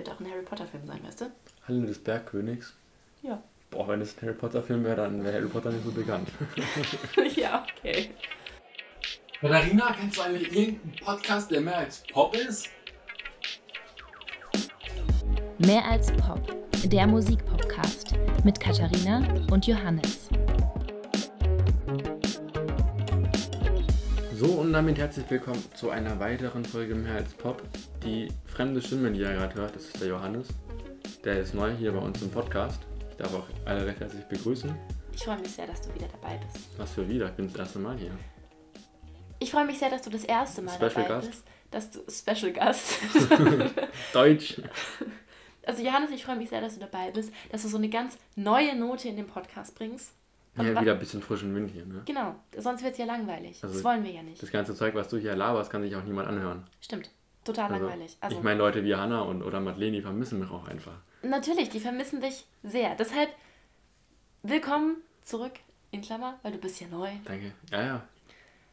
Könnte auch ein Harry Potter-Film sein, weißt du? Halle des Bergkönigs. Ja. Boah, wenn es ein Harry Potter-Film wäre, dann wäre Harry Potter nicht so bekannt. ja, okay. Katharina, kennst du eigentlich irgendeinen Podcast, der mehr als Pop ist? Mehr als Pop, der Musikpodcast mit Katharina und Johannes. Und damit herzlich willkommen zu einer weiteren Folge Mehr als Pop. Die fremde Stimme, die ihr gerade hört, das ist der Johannes. Der ist neu hier bei uns im Podcast. Ich darf auch alle recht herzlich begrüßen. Ich freue mich sehr, dass du wieder dabei bist. Was für wieder? Ich bin das erste Mal hier. Ich freue mich sehr, dass du das erste Mal Special dabei Gast. bist. Dass du Special Gast. Deutsch. also Johannes, ich freue mich sehr, dass du dabei bist, dass du so eine ganz neue Note in den Podcast bringst. Ja, wieder ein bisschen frischen Wind hier, ne? Genau, sonst wird es ja langweilig. Also- das wollen wir ja nicht. Das ganze Zeug, was du hier laberst, kann sich auch niemand anhören. Stimmt, total Also, langweilig. Also ich meine, Leute wie Hannah und, oder Madeleine, die vermissen mich auch einfach. natürlich, die vermissen dich sehr. Deshalb willkommen zurück in Klammer, weil du bist ja neu. Danke. Ja, ja.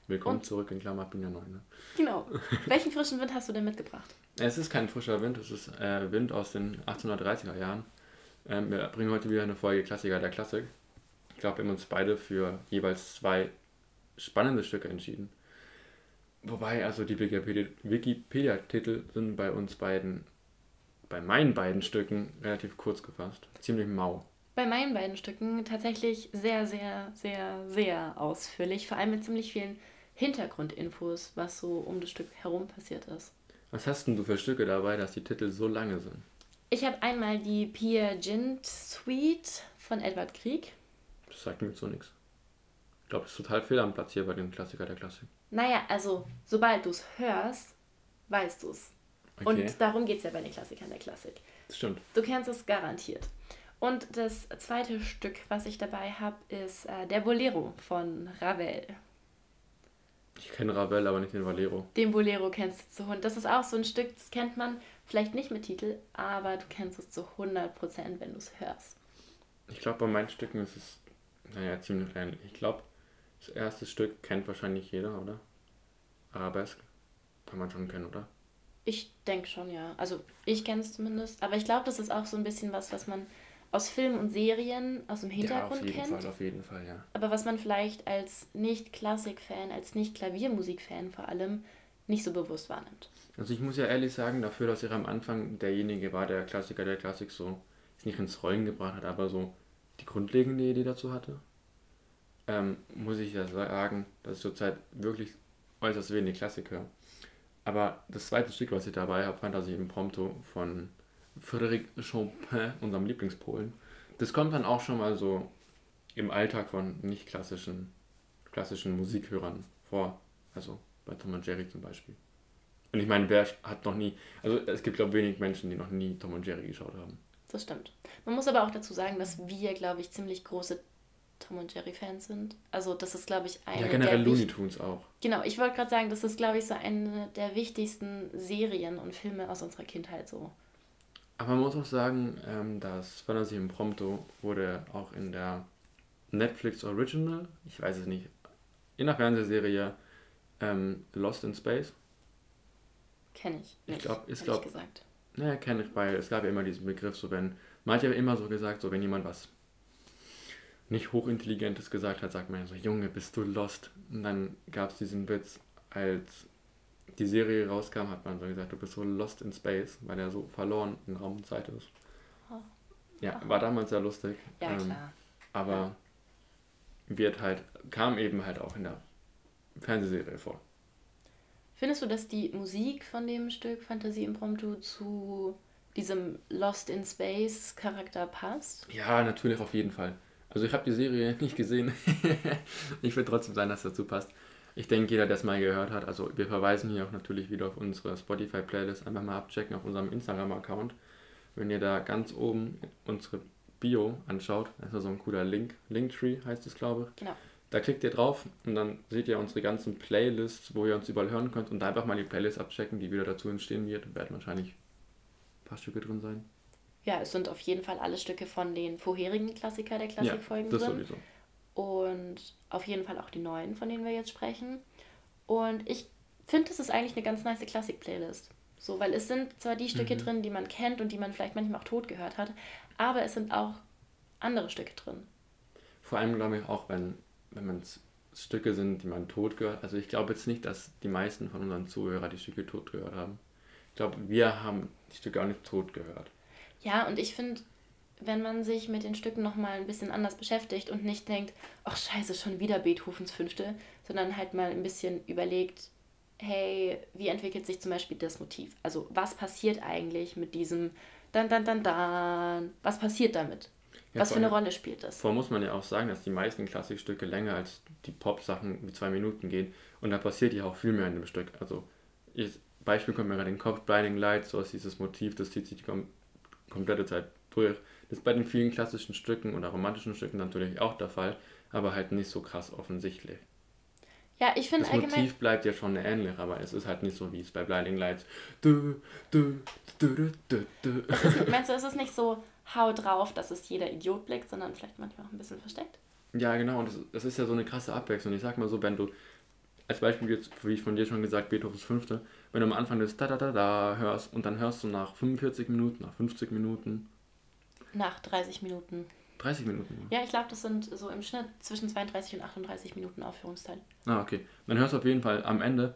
Willkommen Und- zurück in Klammer, bin ja neu, ne? Genau. Welchen frischen Wind hast du denn mitgebracht? Es ist kein frischer Wind, es ist äh, Wind aus den 1830er Jahren. Ähm, wir bringen heute wieder eine Folge Klassiker der Klassik. Ich glaube, wir haben uns beide für jeweils zwei spannende Stücke entschieden. Wobei, also die Wikipedia- Wikipedia-Titel sind bei uns beiden, bei meinen beiden Stücken relativ kurz gefasst. Ziemlich mau. Bei meinen beiden Stücken tatsächlich sehr, sehr, sehr, sehr ausführlich. Vor allem mit ziemlich vielen Hintergrundinfos, was so um das Stück herum passiert ist. Was hast denn du für Stücke dabei, dass die Titel so lange sind? Ich habe einmal die Peer Gynt Suite von Edward Grieg. Das sagt mir jetzt so nichts. Ich glaube, das ist total fehl am Platz hier bei den Klassiker der Klassik. Naja, also sobald du es hörst, weißt du es. Okay, Und darum geht es ja bei den Klassikern der Klassik. das stimmt. Du kennst es garantiert. Und das zweite Stück, was ich dabei habe, ist äh, der Bolero von Ravel. Ich kenne Ravel, aber nicht den Valero. Den Bolero kennst du zu Hund. Das ist auch so ein Stück, das kennt man vielleicht nicht mit Titel, aber du kennst es zu 100%, wenn du es hörst. Ich glaube, bei meinen Stücken ist es, naja, ziemlich ähnlich. Ich glaube, das erste Stück kennt wahrscheinlich jeder, oder? Arabesque. Kann man schon kennen, oder? Ich denke schon, ja. Also ich kenne es zumindest. Aber ich glaube, das ist auch so ein bisschen was, was man aus Filmen und Serien aus dem ja, Hintergrund auf jeden kennt. Fall, auf jeden Fall, ja. Aber was man vielleicht als Nicht-Klassik-Fan, als Nicht-Klaviermusik-Fan vor allem nicht so bewusst wahrnimmt. Also ich muss ja ehrlich sagen, dafür, dass er am Anfang derjenige war, der Klassiker der Klassik so nicht ins Rollen gebracht hat, aber so die grundlegende Idee dazu hatte, ähm, muss ich ja sagen, dass ich zurzeit wirklich äußerst wenig Klassik höre. Aber das zweite Stück, was ich dabei habe, Fantasie Impromptu von Frédéric Chopin, unserem Lieblingspolen. Das kommt dann auch schon mal so im Alltag von nicht klassischen, klassischen Musikhörern vor. Also bei Tom und Jerry zum Beispiel. Und ich meine, wer hat noch nie, also es gibt glaube ich wenig Menschen, die noch nie Tom und Jerry geschaut haben. Das stimmt. Man muss aber auch dazu sagen, dass wir, glaube ich, ziemlich große Tom und Jerry-Fans sind. Also das ist, glaube ich, eine ja, generell der Looney Tunes auch. Genau, ich wollte gerade sagen, das ist, glaube ich, so eine der wichtigsten Serien und Filme aus unserer Kindheit so. Aber man muss auch sagen, ähm, das Fantasy Impromptu wurde auch in der Netflix Original, ich weiß es nicht, in der Fernsehserie ähm, Lost in Space. Kenne ich. Ich Nicht, glaub- ist ehrlich glaub- gesagt. Naja, kenne ich, weil es gab ja immer diesen Begriff, so wenn, manche haben immer so gesagt, so wenn jemand was nicht hochintelligentes gesagt hat, sagt man ja so, Junge, bist du lost? Und dann gab es diesen Witz, als die Serie rauskam, hat man so gesagt, du bist so lost in space, weil er so verloren in Raum und Zeit ist. Oh. Ja, war damals sehr lustig. Ja, ähm, klar. Aber wird halt, kam eben halt auch in der Fernsehserie vor. Findest du, dass die Musik von dem Stück Fantasie Impromptu zu diesem Lost in Space Charakter passt? Ja, natürlich auf jeden Fall. Also ich habe die Serie nicht gesehen. ich will trotzdem sagen, dass das dazu passt. Ich denke, jeder, der es mal gehört hat, also wir verweisen hier auch natürlich wieder auf unsere Spotify-Playlist, einfach mal abchecken auf unserem Instagram-Account. Wenn ihr da ganz oben unsere Bio anschaut, da ist da so ein cooler Link, Linktree heißt es, glaube ich. Genau. Da klickt ihr drauf und dann seht ihr unsere ganzen Playlists, wo ihr uns überall hören könnt und da einfach mal die Playlist abchecken, die wieder dazu entstehen wird. Werden wahrscheinlich ein paar Stücke drin sein. Ja, es sind auf jeden Fall alle Stücke von den vorherigen Klassiker der Klassikfolgen das drin. sowieso. Und auf jeden Fall auch die neuen, von denen wir jetzt sprechen. Und ich finde, das ist eigentlich eine ganz nice Klassik-Playlist. So, weil es sind zwar die Stücke Mhm. drin, die man kennt und die man vielleicht manchmal auch tot gehört hat, aber es sind auch andere Stücke drin. Vor allem glaube ich auch, wenn, wenn man Stücke sind, die man tot gehört. Also ich glaube jetzt nicht, dass die meisten von unseren Zuhörern die Stücke tot gehört haben. Ich glaube, wir haben die Stücke auch nicht tot gehört. Ja, und ich finde, wenn man sich mit den Stücken nochmal ein bisschen anders beschäftigt und nicht denkt, ach scheiße, schon wieder Beethovens Fünfte, sondern halt mal ein bisschen überlegt, hey, wie entwickelt sich zum Beispiel das Motiv? Also was passiert eigentlich mit diesem dann, dann, dann, dann? Was passiert damit? Ja, was für eine Rolle spielt das? Vor muss man ja auch sagen, dass die meisten Klassikstücke länger als die Pop-Sachen wie zwei Minuten gehen. Und da passiert ja auch viel mehr in dem Stück. Also, ich, Beispiel kommt mir gerade in den Kopf, Blinding Lights, so ist dieses Motiv, das zieht sich die kom komplette Zeit durch. Das ist bei den vielen klassischen Stücken oder romantischen Stücken natürlich auch der Fall, aber halt nicht so krass offensichtlich. Ja, ich finde Das allgemein, Motiv bleibt ja schon ähnlich, aber es ist halt nicht so wie es bei Blinding Lights. Du, du, du, du, du, du. ist, meinst du, es ist nicht so hau drauf, dass es jeder Idiot blickt, sondern vielleicht manchmal auch ein bisschen versteckt? Ja, genau, und das, das ist ja so eine krasse Abwechslung. Ich sag mal so, wenn du, als Beispiel jetzt, wie ich von dir schon gesagt, Beethovens Fünfte, wenn du am Anfang das da da da da hörst und dann hörst du nach 45 Minuten, nach 50 Minuten, Nach 30 Minuten. 30 Minuten. Ja, ich glaube, das sind so im Schnitt zwischen 32 und 38 Minuten Aufführungszeit. Ah, okay. Dann hörst du auf jeden Fall am Ende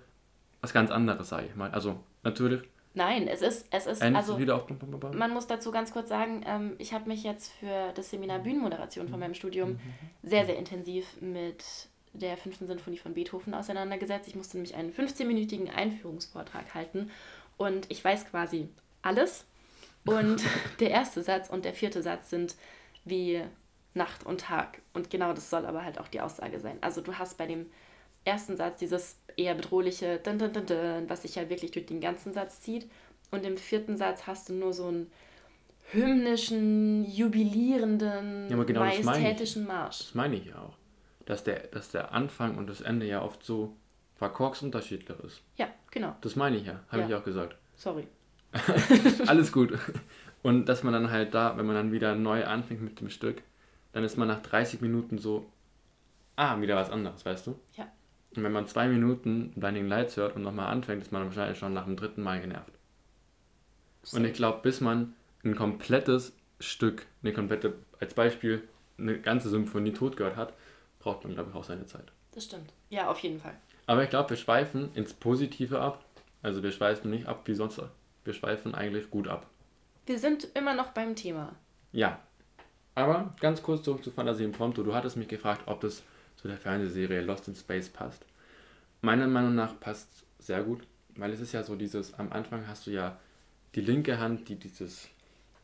was ganz anderes, sag ich mal. Also, natürlich, Nein, es ist, es ist, End also wieder auf. bam, bam, bam. man muss dazu ganz kurz sagen, ähm, ich habe mich jetzt für das Seminar Bühnenmoderation von meinem Studium sehr, sehr intensiv mit der fünften Sinfonie von Beethoven auseinandergesetzt. Ich musste nämlich einen 15-minütigen Einführungsvortrag halten und ich weiß quasi alles. Und der erste Satz und der vierte Satz sind wie Nacht und Tag. Und genau das soll aber halt auch die Aussage sein. Also du hast bei dem ersten Satz dieses eher bedrohliche dun, dun, dun, dun, was sich ja wirklich durch den ganzen Satz zieht. Und im vierten Satz hast du nur so einen hymnischen, jubilierenden, Ja, genau majestätischen Marsch. Das meine ich ja auch. Dass der, dass der Anfang und das Ende ja oft so verkorks unterschiedlich ist. Ja, genau. Das meine ich ja, habe Ja. ich auch gesagt. Sorry. Alles gut. Und dass man dann halt da, wenn man dann wieder neu anfängt mit dem Stück, dann ist man nach 30 Minuten so, ah, wieder was anderes, weißt du? Ja. Und wenn man zwei Minuten Blinding Lights hört und nochmal anfängt, ist man wahrscheinlich schon nach dem dritten Mal genervt. Und ich glaube, bis man ein komplettes Stück, eine komplette, als Beispiel, eine ganze Symphonie tot gehört hat, braucht man, glaube ich, auch seine Zeit. Das stimmt. Ja, auf jeden Fall. Aber ich glaube, wir schweifen ins Positive ab. Also wir schweifen nicht ab wie sonst. Wir schweifen eigentlich gut ab. Wir sind immer noch beim Thema. Ja. Aber ganz kurz zurück zu Fantasie Impromptu. Du hattest mich gefragt, ob das zu der Fernsehserie Lost in Space passt. Meiner Meinung nach passt sehr gut, weil es ist ja so dieses, am Anfang hast du ja die linke Hand, die dieses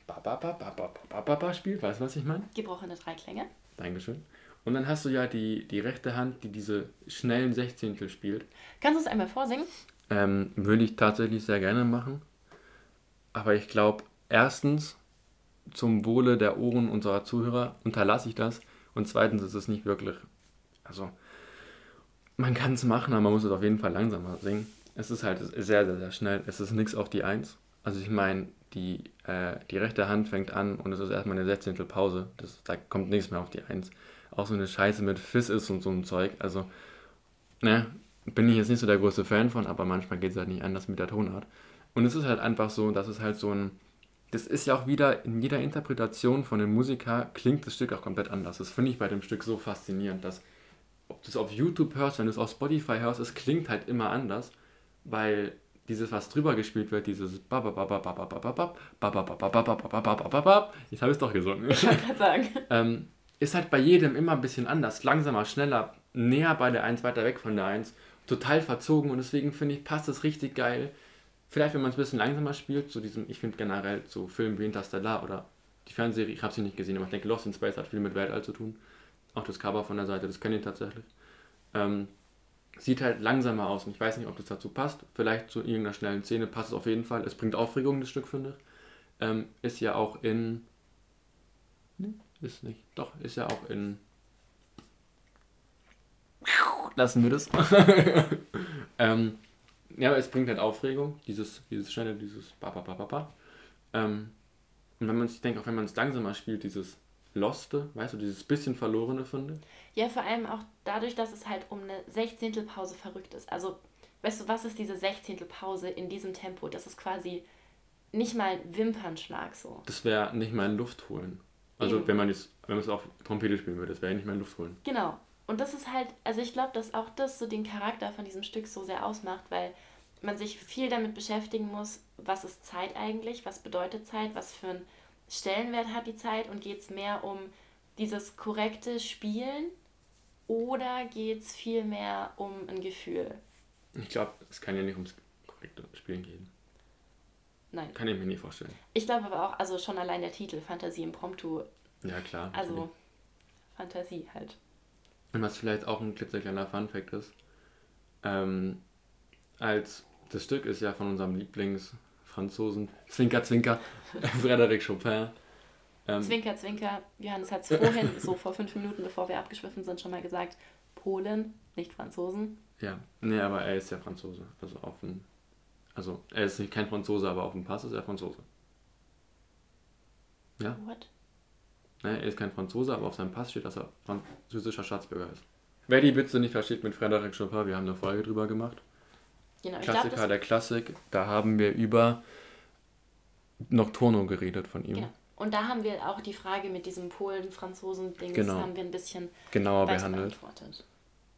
ba ba ba ba ba ba ba, ba spielt, weißt du, was ich meine? Gebrochene Dreiklänge. Dankeschön. Und dann hast du ja die, die rechte Hand, die diese schnellen Sechzehntel spielt. Kannst du es einmal vorsingen? Ähm, würde ich tatsächlich sehr gerne machen. Aber ich glaube, erstens, zum Wohle der Ohren unserer Zuhörer unterlasse ich das. Und zweitens ist es nicht wirklich also, man kann es machen, aber man muss es auf jeden Fall langsamer singen. Es ist halt sehr, sehr, sehr schnell. Es ist nichts auf die Eins. Also, ich meine, die, äh, die rechte Hand fängt an und es ist erstmal eine Sechzehntel Pause. Das, da kommt nichts mehr auf die Eins. Auch so eine Scheiße mit Fizz ist und so ein Zeug. Also, ne, bin ich jetzt nicht so der große Fan von, aber manchmal geht es halt nicht anders mit der Tonart. Und es ist halt einfach so, dass es halt so ein. Das ist ja auch wieder in jeder Interpretation von dem Musiker klingt das Stück auch komplett anders. Das finde ich bei dem Stück so faszinierend, dass ob du es auf YouTube hörst, wenn du es auf Spotify hörst, es klingt halt immer anders, weil dieses, was drüber gespielt wird, dieses Jetzt habe ich es doch gesungen. Ich gerade sagen. ähm, ist halt bei jedem immer ein bisschen anders. Langsamer, schneller, näher bei der 1, weiter weg von der 1. Total verzogen und deswegen finde ich, passt das richtig geil. Vielleicht, wenn man es ein bisschen langsamer spielt, zu diesem, ich finde generell so Filme wie Interstellar oder die Fernsehserie, ich habe sie nicht gesehen, aber ich denke, Lost in Space hat viel mit Weltall zu tun. Auch das Cover von der Seite, das kenne ich tatsächlich. Ähm, sieht halt langsamer aus und ich weiß nicht, ob das dazu passt. Vielleicht zu irgendeiner schnellen Szene passt es auf jeden Fall. Es bringt Aufregung, das Stück, finde ich. Ähm, ist ja auch in. Ne, ist nicht. Doch, ist ja auch in. Lassen wir das. ähm, ja, aber es bringt halt Aufregung, dieses, dieses schnelle, dieses ba ba ba ba ba. Ähm, und wenn man sich denkt, auch wenn man es langsamer spielt, dieses Loste, weißt du, dieses bisschen Verlorene finde. Ja, vor allem auch dadurch, dass es halt um eine Sechzehntelpause verrückt ist. Also weißt du, was ist diese Sechzehntel Pause in diesem Tempo? Das ist quasi nicht mal ein Wimpernschlag so. Das wäre nicht mal ein Luft holen. Also Eben. wenn man es wenn man es auf Trompete spielen würde, das wäre nicht mal ein Luft holen. Genau. Und das ist halt, also ich glaube, dass auch das so den Charakter von diesem Stück so sehr ausmacht, weil man sich viel damit beschäftigen muss, was ist Zeit eigentlich, was bedeutet Zeit, was für einen Stellenwert hat die Zeit und geht es mehr um dieses korrekte Spielen oder geht es viel mehr um ein Gefühl? Ich glaube, es kann ja nicht ums korrekte Spielen gehen. Nein. Kann ich mir nicht vorstellen. Ich glaube aber auch, also schon allein der Titel, Fantasie Impromptu, Ja, klar. also natürlich. Fantasie halt. Und was vielleicht auch ein klitzekleiner Funfact ist, ähm, als das Stück ist ja von unserem Lieblingsfranzosen, Zwinker, Zwinker, Frédéric Chopin. Ähm, Zwinker, Zwinker, Johannes hat es vorhin, so vor fünf Minuten, bevor wir abgeschwiffen sind, schon mal gesagt, Polen, nicht Franzosen. ja, nee, aber er ist ja Franzose. Also auf dem, also er ist nicht kein Franzose, aber auf dem Pass ist er Franzose. Ja, What? ne, er ist kein Franzose, aber auf seinem Pass steht, dass er französischer Staatsbürger ist. Wer die Witze nicht versteht mit Frédéric Chopin, wir haben eine Folge drüber gemacht. Genau, Klassiker das der Klassik, da haben wir über Nocturno geredet von ihm. Genau. Und da haben wir auch die Frage mit diesem Polen-Franzosen-Ding, Genau. haben wir ein bisschen Genauer behandelt. beantwortet.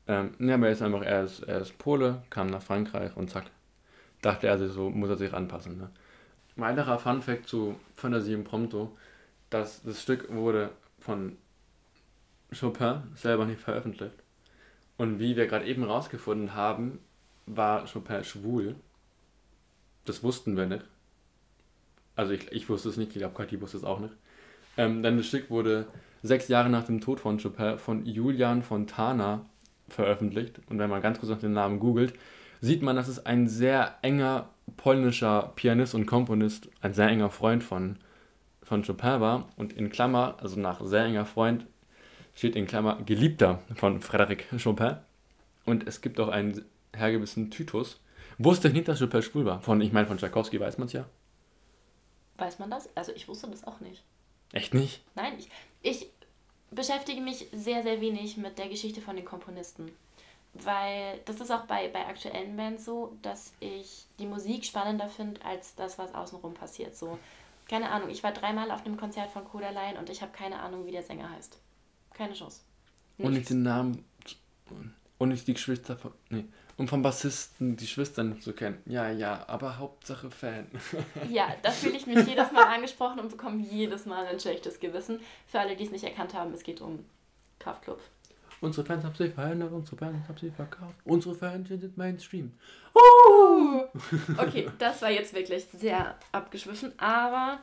Ähm, ne, aber er ist einfach, er ist, er ist Pole, kam nach Frankreich und zack, dachte er sich so, muss er sich anpassen. Ne? Weiterer Funfact zu Fantasie Impromptu, dass das Stück wurde von Chopin selber nicht veröffentlicht. Und wie wir gerade eben rausgefunden haben, war Chopin schwul. Das wussten wir nicht. Also ich, ich wusste es nicht, ich glaube, Kathi wusste es auch nicht. Ähm, denn das Stück wurde sechs Jahre nach dem Tod von Chopin von Julian Fontana veröffentlicht. Und wenn man ganz kurz nach den Namen googelt, sieht man, dass es ein sehr enger polnischer Pianist und Komponist, ein sehr enger Freund von, von Chopin war. Und in Klammer, also nach sehr enger Freund, steht in Klammer Geliebter von Frédéric Chopin. Und es gibt auch einen hergewissen Tytus. Wusste ich nicht, dass Chopin schwul war. Von, ich meine, von Tchaikovsky weiß man es ja. Weiß man das? Also ich wusste das auch nicht. Echt nicht? Nein, ich, ich beschäftige mich sehr, sehr wenig mit der Geschichte von den Komponisten. Weil das ist auch bei, bei aktuellen Bands so, dass ich die Musik spannender finde als das, was außenrum passiert. So, keine Ahnung, ich war dreimal auf einem Konzert von Kodaline und ich habe keine Ahnung, wie der Sänger heißt. Keine Chance. Und nicht Nichts. den Namen. Und nicht die Geschwister von. Nee. Und vom Bassisten die Schwestern zu kennen. Ja, ja, aber Hauptsache Fan. Ja, da fühle ich mich jedes Mal angesprochen und bekomme jedes Mal ein schlechtes Gewissen. Für alle, die es nicht erkannt haben, es geht um Kraftklub. Unsere Fans haben sich verändert, unsere Fans haben sich verkauft. Unsere Fans sind Mainstream. Okay, das war jetzt wirklich sehr abgeschwiffen, aber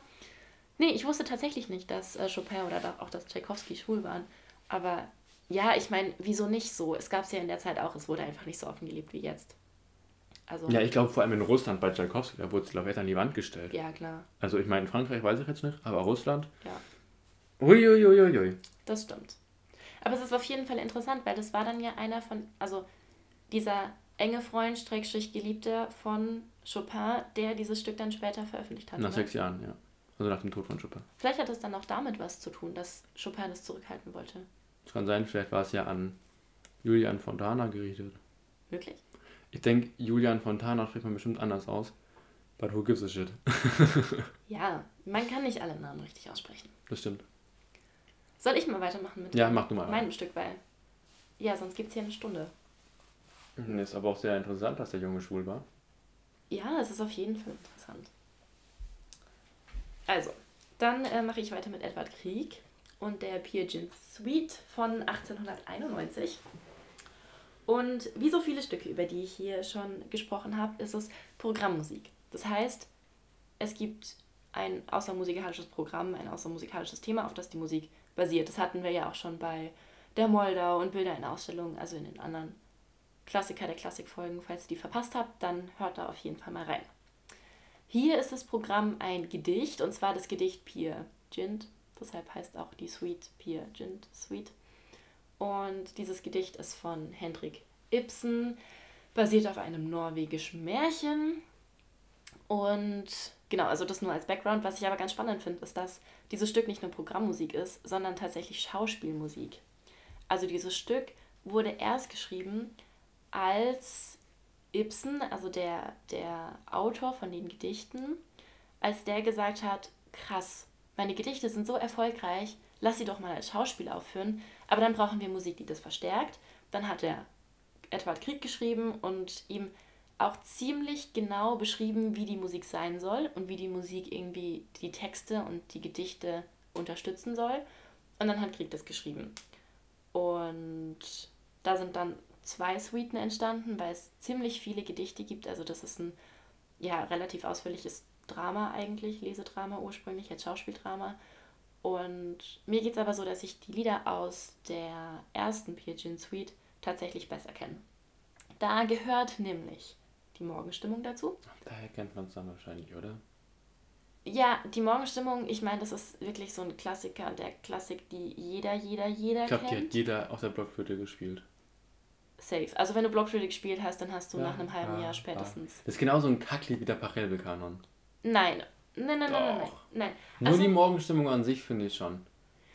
nee, ich wusste tatsächlich nicht, dass äh, Chopin oder da- auch dass Tchaikovsky schwul waren. Aber ja, ich meine, wieso nicht so? Es gab es ja in der Zeit auch, es wurde einfach nicht so offen gelebt wie jetzt. Also, Ja, ich glaube vor allem in Russland bei Tchaikovsky, da wurde es, glaube ich, an die Wand gestellt. ja, klar, Also ich meine, in Frankreich weiß ich jetzt nicht, aber Russland. ja, Uiuiuiui. das stimmt. Aber es ist auf jeden Fall interessant, weil das war dann ja einer von, also dieser enge Freund, Streckstrich Geliebter von Chopin, der dieses Stück dann später veröffentlicht hat. Nach ne? sechs Jahren, ja. Also nach dem Tod von Chopin. Vielleicht hat es dann auch damit was zu tun, dass Chopin das zurückhalten wollte. Es kann sein, vielleicht war es ja an Julian Fontana gerichtet. Wirklich? Ich denke, Julian Fontana spricht man bestimmt anders aus. But who gives a shit? Ja, man kann nicht alle Namen richtig aussprechen. Das stimmt. Soll ich mal weitermachen mit Ja, mach du mal. meinem Stück, weil. Ja, sonst gibt es hier eine Stunde. Mhm, Ist aber auch sehr interessant, dass der Junge schwul war. Ja, es ist auf jeden Fall interessant. Also, dann äh, mache ich weiter mit Edward Krieg und der Peer Gynt Suite von 1891. Und wie so viele Stücke, über die ich hier schon gesprochen habe, ist es Programmmusik. Das heißt, es gibt ein außermusikalisches Programm, ein außermusikalisches Thema, auf das die Musik basiert. Das hatten wir ja auch schon bei der Moldau und Bilder in Ausstellungen, also in den anderen Klassiker der Klassikfolgen. Falls ihr die verpasst habt, dann hört da auf jeden Fall mal rein. Hier ist das Programm ein Gedicht, und zwar das Gedicht Peer Gynt. Deshalb heißt auch die Suite Peer Gynt Suite. Und dieses Gedicht ist von Hendrik Ibsen, basiert auf einem norwegischen Märchen. Und genau, also das nur als Background. Was ich aber ganz spannend finde, ist, dass dieses Stück nicht nur Programmmusik ist, sondern tatsächlich Schauspielmusik. Also dieses Stück wurde erst geschrieben, als Ibsen, also der, der Autor von den Gedichten, als der gesagt hat, krass, meine Gedichte sind so erfolgreich, lass sie doch mal als Schauspiel aufführen, aber dann brauchen wir Musik, die das verstärkt. Dann hat er Edward Krieg geschrieben und ihm auch ziemlich genau beschrieben, wie die Musik sein soll und wie die Musik irgendwie die Texte und die Gedichte unterstützen soll. Und dann hat Krieg das geschrieben. Und da sind dann zwei Suiten entstanden, weil es ziemlich viele Gedichte gibt. Also das ist ein ja, relativ ausführliches Drama eigentlich, Lesedrama ursprünglich, jetzt Schauspieldrama. Und mir geht es aber so, dass ich die Lieder aus der ersten Pigeon Suite tatsächlich besser kenne. Da gehört nämlich die Morgenstimmung dazu. Daher kennt man es dann wahrscheinlich, oder? Ja, die Morgenstimmung, ich meine, das ist wirklich so ein Klassiker, der Klassik, die jeder, jeder, jeder Ich glaube, die kennt. hat jeder aus der Blockflöte gespielt. Safe. Also wenn du Blockflöte gespielt hast, dann hast du Ja, nach einem halben ja, Jahr spätestens. Das ist genauso ein Kacklied wie der Pachelbel-Kanon. Nein. Nein, nein, nein, nein, nein. Nein. Nur Also, die Morgenstimmung an sich finde ich schon.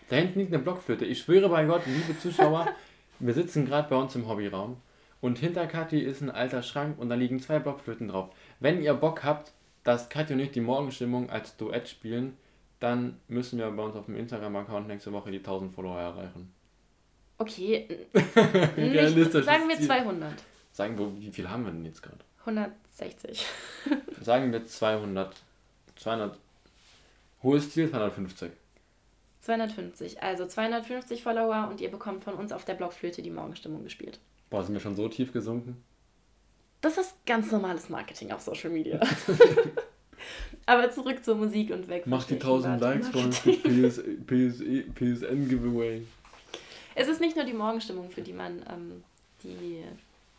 Da hinten liegt eine Blockflöte. Ich schwöre bei Gott, liebe Zuschauer, wir sitzen gerade bei uns im Hobbyraum und hinter Kathi ist ein alter Schrank und da liegen zwei Blockflöten drauf. Wenn ihr Bock habt, dass Kathi und ich die Morgenstimmung als Duett spielen, dann müssen wir bei uns auf dem Instagram-Account nächste Woche die 1000 Follower erreichen. okay, nicht, sagen wir Ziel. 200. Sagen wir, wie viel haben wir denn jetzt gerade? 160. Sagen wir 200. 200. Hohes Ziel 250. 250. Also 250 Follower und ihr bekommt von uns auf der Blockflöte die Morgenstimmung gespielt. Boah, sind wir schon so tief gesunken? Das ist ganz normales Marketing auf Social Media. Aber zurück zur Musik und weg. Mach die schlechten 1000 Likes von. PS, PS, PSN Giveaway. Es ist nicht nur die Morgenstimmung, für die man ähm, die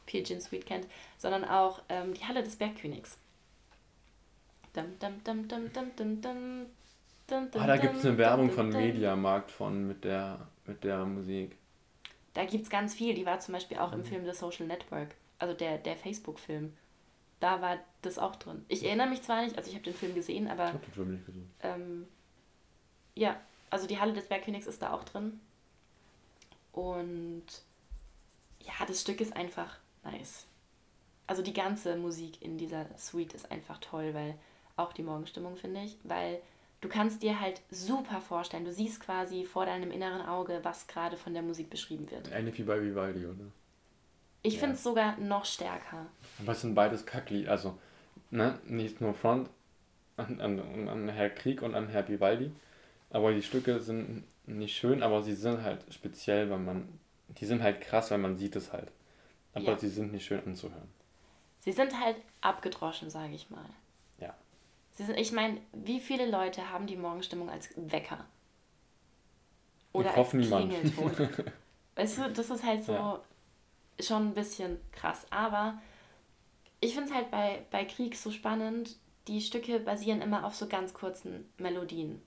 Pigeon Suite kennt, sondern auch ähm, die Halle des Bergkönigs. Dum, dum, dum, dum, dum, dum, dum, dum, Ah, da dum, gibt es eine dum, Werbung dum, von dum. Mediamarkt von mit der, mit der Musik. Da gibt es ganz viel. Die war zum Beispiel auch Mhm. im Film The Social Network, also der, der Facebook-Film. Da war das auch drin. Ich erinnere mich zwar nicht, also ich habe den Film gesehen, aber Ich hab den Film nicht gesehen. ähm, ja, also die Halle des Bergkönigs ist da auch drin. Und ja, das Stück ist einfach nice. Also die ganze Musik in dieser Suite ist einfach toll, weil auch die Morgenstimmung finde ich, weil du kannst dir halt super vorstellen, du siehst quasi vor deinem inneren Auge, was gerade von der Musik beschrieben wird. Ähnlich wie bei Vivaldi, oder? Ich Ja. finde es sogar noch stärker. Aber es sind beides Kacklied. Also, ne, nicht nur Front an, an, an Herr Krieg und an Herr Vivaldi. Aber die Stücke sind nicht schön, aber sie sind halt speziell, weil man. Die sind halt krass, weil man sieht es halt. Aber Ja. sie sind nicht schön anzuhören. Sie sind halt abgedroschen, sage ich mal. Ja. Sie sind, ich meine, wie viele Leute haben die Morgenstimmung als Wecker? Ich Oder hoffe, als niemand. Klingelton. weißt du, das ist halt so Ja. schon ein bisschen krass. Aber ich finde es halt bei, bei Krieg so spannend, die Stücke basieren immer auf so ganz kurzen Melodien.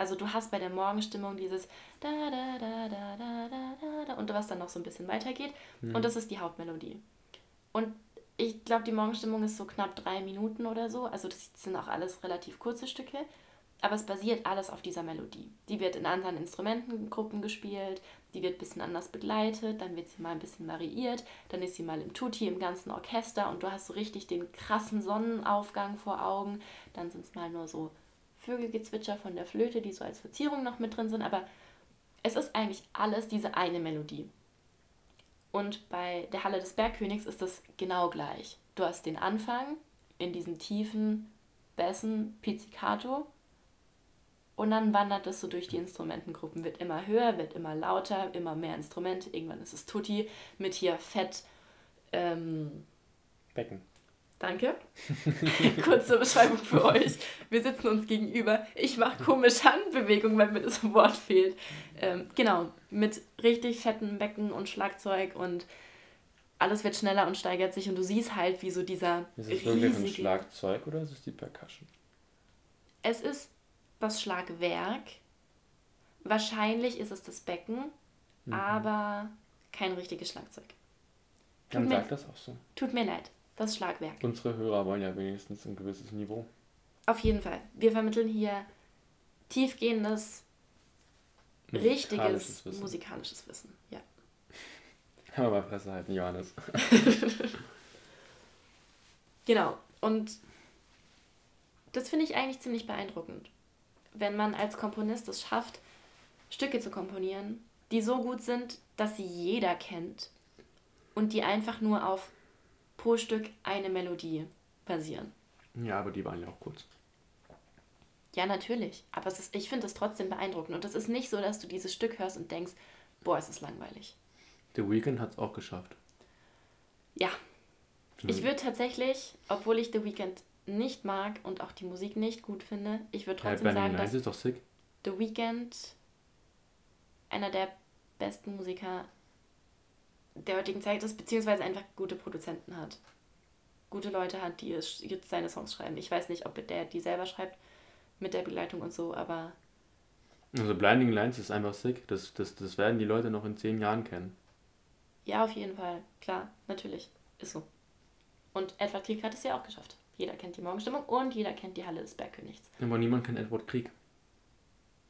Also du hast bei der Morgenstimmung dieses da da da da da da da und was dann noch so ein bisschen weitergeht. Mhm. Und das ist die Hauptmelodie. Und ich glaube, die Morgenstimmung ist so knapp drei Minuten oder so. Also das sind auch alles relativ kurze Stücke. Aber es basiert alles auf dieser Melodie. Die wird in anderen Instrumentengruppen gespielt, die wird ein bisschen anders begleitet, dann wird sie mal ein bisschen variiert, dann ist sie mal im Tutti, im ganzen Orchester und du hast so richtig den krassen Sonnenaufgang vor Augen. Dann sind es mal nur so Vögelgezwitscher von der Flöte, die so als Verzierung noch mit drin sind. Aber es ist eigentlich alles diese eine Melodie. Und bei der Halle des Bergkönigs ist das genau gleich. Du hast den Anfang in diesen tiefen Bässen Pizzicato und dann wandert es so durch die Instrumentengruppen, wird immer höher, wird immer lauter, immer mehr Instrumente. Irgendwann ist es Tutti mit hier Fett. Ähm, Becken. Danke. Kurze Beschreibung für euch. Wir sitzen uns gegenüber. Ich mache komische Handbewegungen, weil mir das Wort fehlt. Ähm, genau, mit richtig fetten Becken und Schlagzeug und alles wird schneller und steigert sich und du siehst halt, wie so dieser Ist es wirklich ein. Schlagzeug oder ist es die Percussion? Es ist das Schlagwerk. Wahrscheinlich ist es das Becken, Mhm. aber kein richtiges Schlagzeug. Dann mir- sagt das auch so. Tut mir leid, das Schlagwerk. Unsere Hörer wollen ja wenigstens ein gewisses Niveau. Auf jeden Fall. Wir vermitteln hier tiefgehendes, richtiges Musikalisches Wissen. musikalisches Wissen. Ja. Aber bei Fresse halten, Johannes. Genau. Und das finde ich eigentlich ziemlich beeindruckend. Wenn man als Komponist es schafft, Stücke zu komponieren, die so gut sind, dass sie jeder kennt und die einfach nur auf pro Stück eine Melodie basieren. Ja, aber die waren ja auch kurz. Ja, natürlich. Aber es ist, ich finde es trotzdem beeindruckend. Und es ist nicht so, dass du dieses Stück hörst und denkst, boah, es ist langweilig. The Weeknd hat es auch geschafft. Ja. Ich würde tatsächlich, obwohl ich The Weeknd nicht mag und auch die Musik nicht gut finde, ich würde Hey, trotzdem Benny sagen, dass. The Weeknd einer der besten Musiker der heutigen Zeit ist, beziehungsweise einfach gute Produzenten hat. Gute Leute hat, die es- jetzt seine Songs schreiben. Ich weiß nicht, ob der die selber schreibt mit der Begleitung und so, aber Also Blinding Lines ist einfach sick. Das, das, das werden die Leute noch in zehn Jahren kennen. ja, auf jeden Fall. Klar, natürlich. Ist so. Und Edward Krieg hat es ja auch geschafft. Jeder kennt die Morgenstimmung und jeder kennt die Halle des Bergkönigs. Aber niemand kennt Edward Krieg.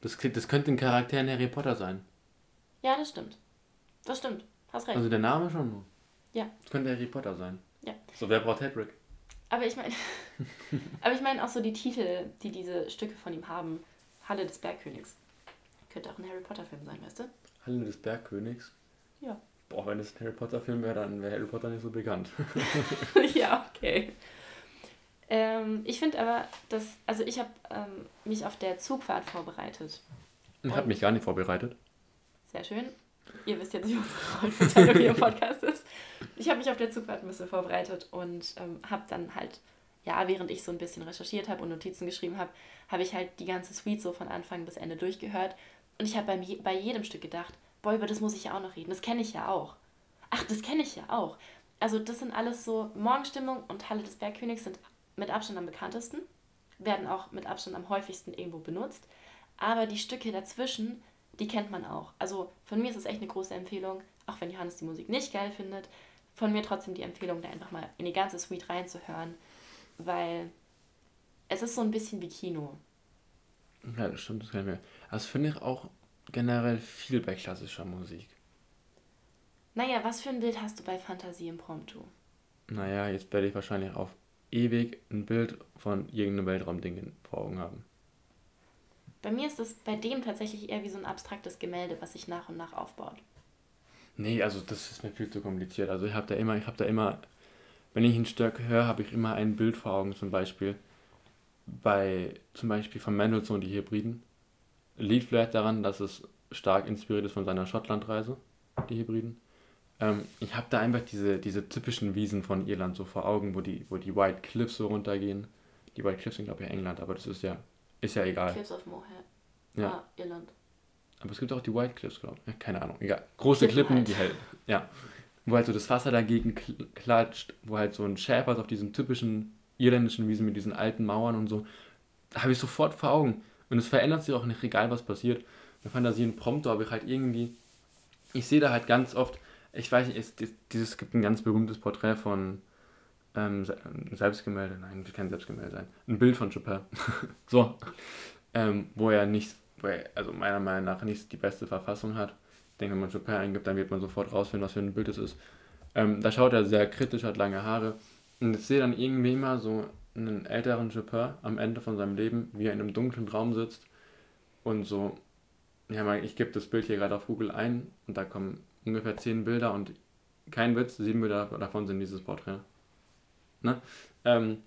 Das, das könnte ein Charakter in Harry Potter sein. Ja, das stimmt. Das stimmt. Hast recht. Also der Name schon nur. Ja. Das könnte Harry Potter sein. Ja. So, wer braucht Hedrick? Aber ich meine, aber ich meine auch so die Titel, die diese Stücke von ihm haben. Halle des Bergkönigs. Könnte auch ein Harry Potter Film sein, weißt du? Halle des Bergkönigs? Ja. Boah, wenn es ein Harry Potter Film wäre, dann wäre Harry Potter nicht so bekannt. ja, okay. Ähm, ich finde aber, dass, also ich habe ähm, mich auf der Zugfahrt vorbereitet. Ich habe mich gar nicht vorbereitet. Sehr schön. Ihr wisst jetzt, wie unsere Podcast ist. Ich habe mich auf der Zugfahrt ein bisschen vorbereitet und ähm, habe dann halt, ja, während ich so ein bisschen recherchiert habe und Notizen geschrieben habe, habe ich halt die ganze Suite so von Anfang bis Ende durchgehört. Und ich habe bei, bei jedem Stück gedacht, boah, über das muss ich ja auch noch reden. Das kenne ich ja auch. Ach, das kenne ich ja auch. Also das sind alles so, Morgenstimmung und Halle des Bergkönigs sind mit Abstand am bekanntesten, werden auch mit Abstand am häufigsten irgendwo benutzt. Aber die Stücke dazwischen, die kennt man auch. Also von mir ist es echt eine große Empfehlung, auch wenn Johannes die Musik nicht geil findet, von mir trotzdem die Empfehlung, da einfach mal in die ganze Suite reinzuhören, weil es ist so ein bisschen wie Kino. Ja, das stimmt, das kann ich mir. Das finde ich auch generell viel bei klassischer Musik. Naja, was für ein Bild hast du bei Fantasie Impromptu? Naja, jetzt werde ich wahrscheinlich auf ewig ein Bild von irgendeinem Weltraumding vor Augen haben. Bei mir ist es bei dem tatsächlich eher wie so ein abstraktes Gemälde, was sich nach und nach aufbaut. Nee, also das ist mir viel zu kompliziert. Also ich habe da immer, ich habe da immer, wenn ich ein Stück höre, habe ich immer ein Bild vor Augen. Zum Beispiel bei, zum Beispiel von Mendelssohn die Hybriden. Liegt vielleicht daran, dass es stark inspiriert ist von seiner Schottlandreise, die Hybriden. Ähm, ich habe da einfach diese, diese typischen Wiesen von Irland so vor Augen, wo die, wo die White Cliffs so runtergehen. Die White Cliffs sind glaube ich England, aber das ist ja, ist ja egal. Cliffs of Moher. Ja. Ah, Irland. Aber es gibt auch die White Cliffs, glaube ich. Keine Ahnung, egal. Große Klippen Klippen, halt. die halt, ja. Wo halt so das Wasser dagegen kl- klatscht, wo halt so ein Schäfer auf diesen typischen irländischen Wiesen mit diesen alten Mauern und so. Da habe ich sofort vor Augen. Und es verändert sich auch nicht, egal was passiert. Bei Fantasie und Prompto habe ich halt irgendwie, ich sehe da halt ganz oft, ich weiß nicht, es, es, dieses, es gibt ein ganz berühmtes Porträt von ähm, Selbstgemälde, nein, kann Selbstgemälde sein, ein Bild von Chopin. so, ähm, wo er nicht, wo er, also meiner Meinung nach nicht die beste Verfassung hat. Ich denke, wenn man Chopin eingibt, dann wird man sofort rausfinden, was für ein Bild es ist. Ähm, da schaut er sehr kritisch, hat lange Haare. Und ich sehe dann irgendwie immer so einen älteren Chopin am Ende von seinem Leben, wie er in einem dunklen Raum sitzt und so, ja, mal, ich gebe das Bild hier gerade auf Google ein und da kommen ungefähr zehn Bilder und kein Witz, sieben Bilder davon sind dieses Porträt. Ne? Ähm,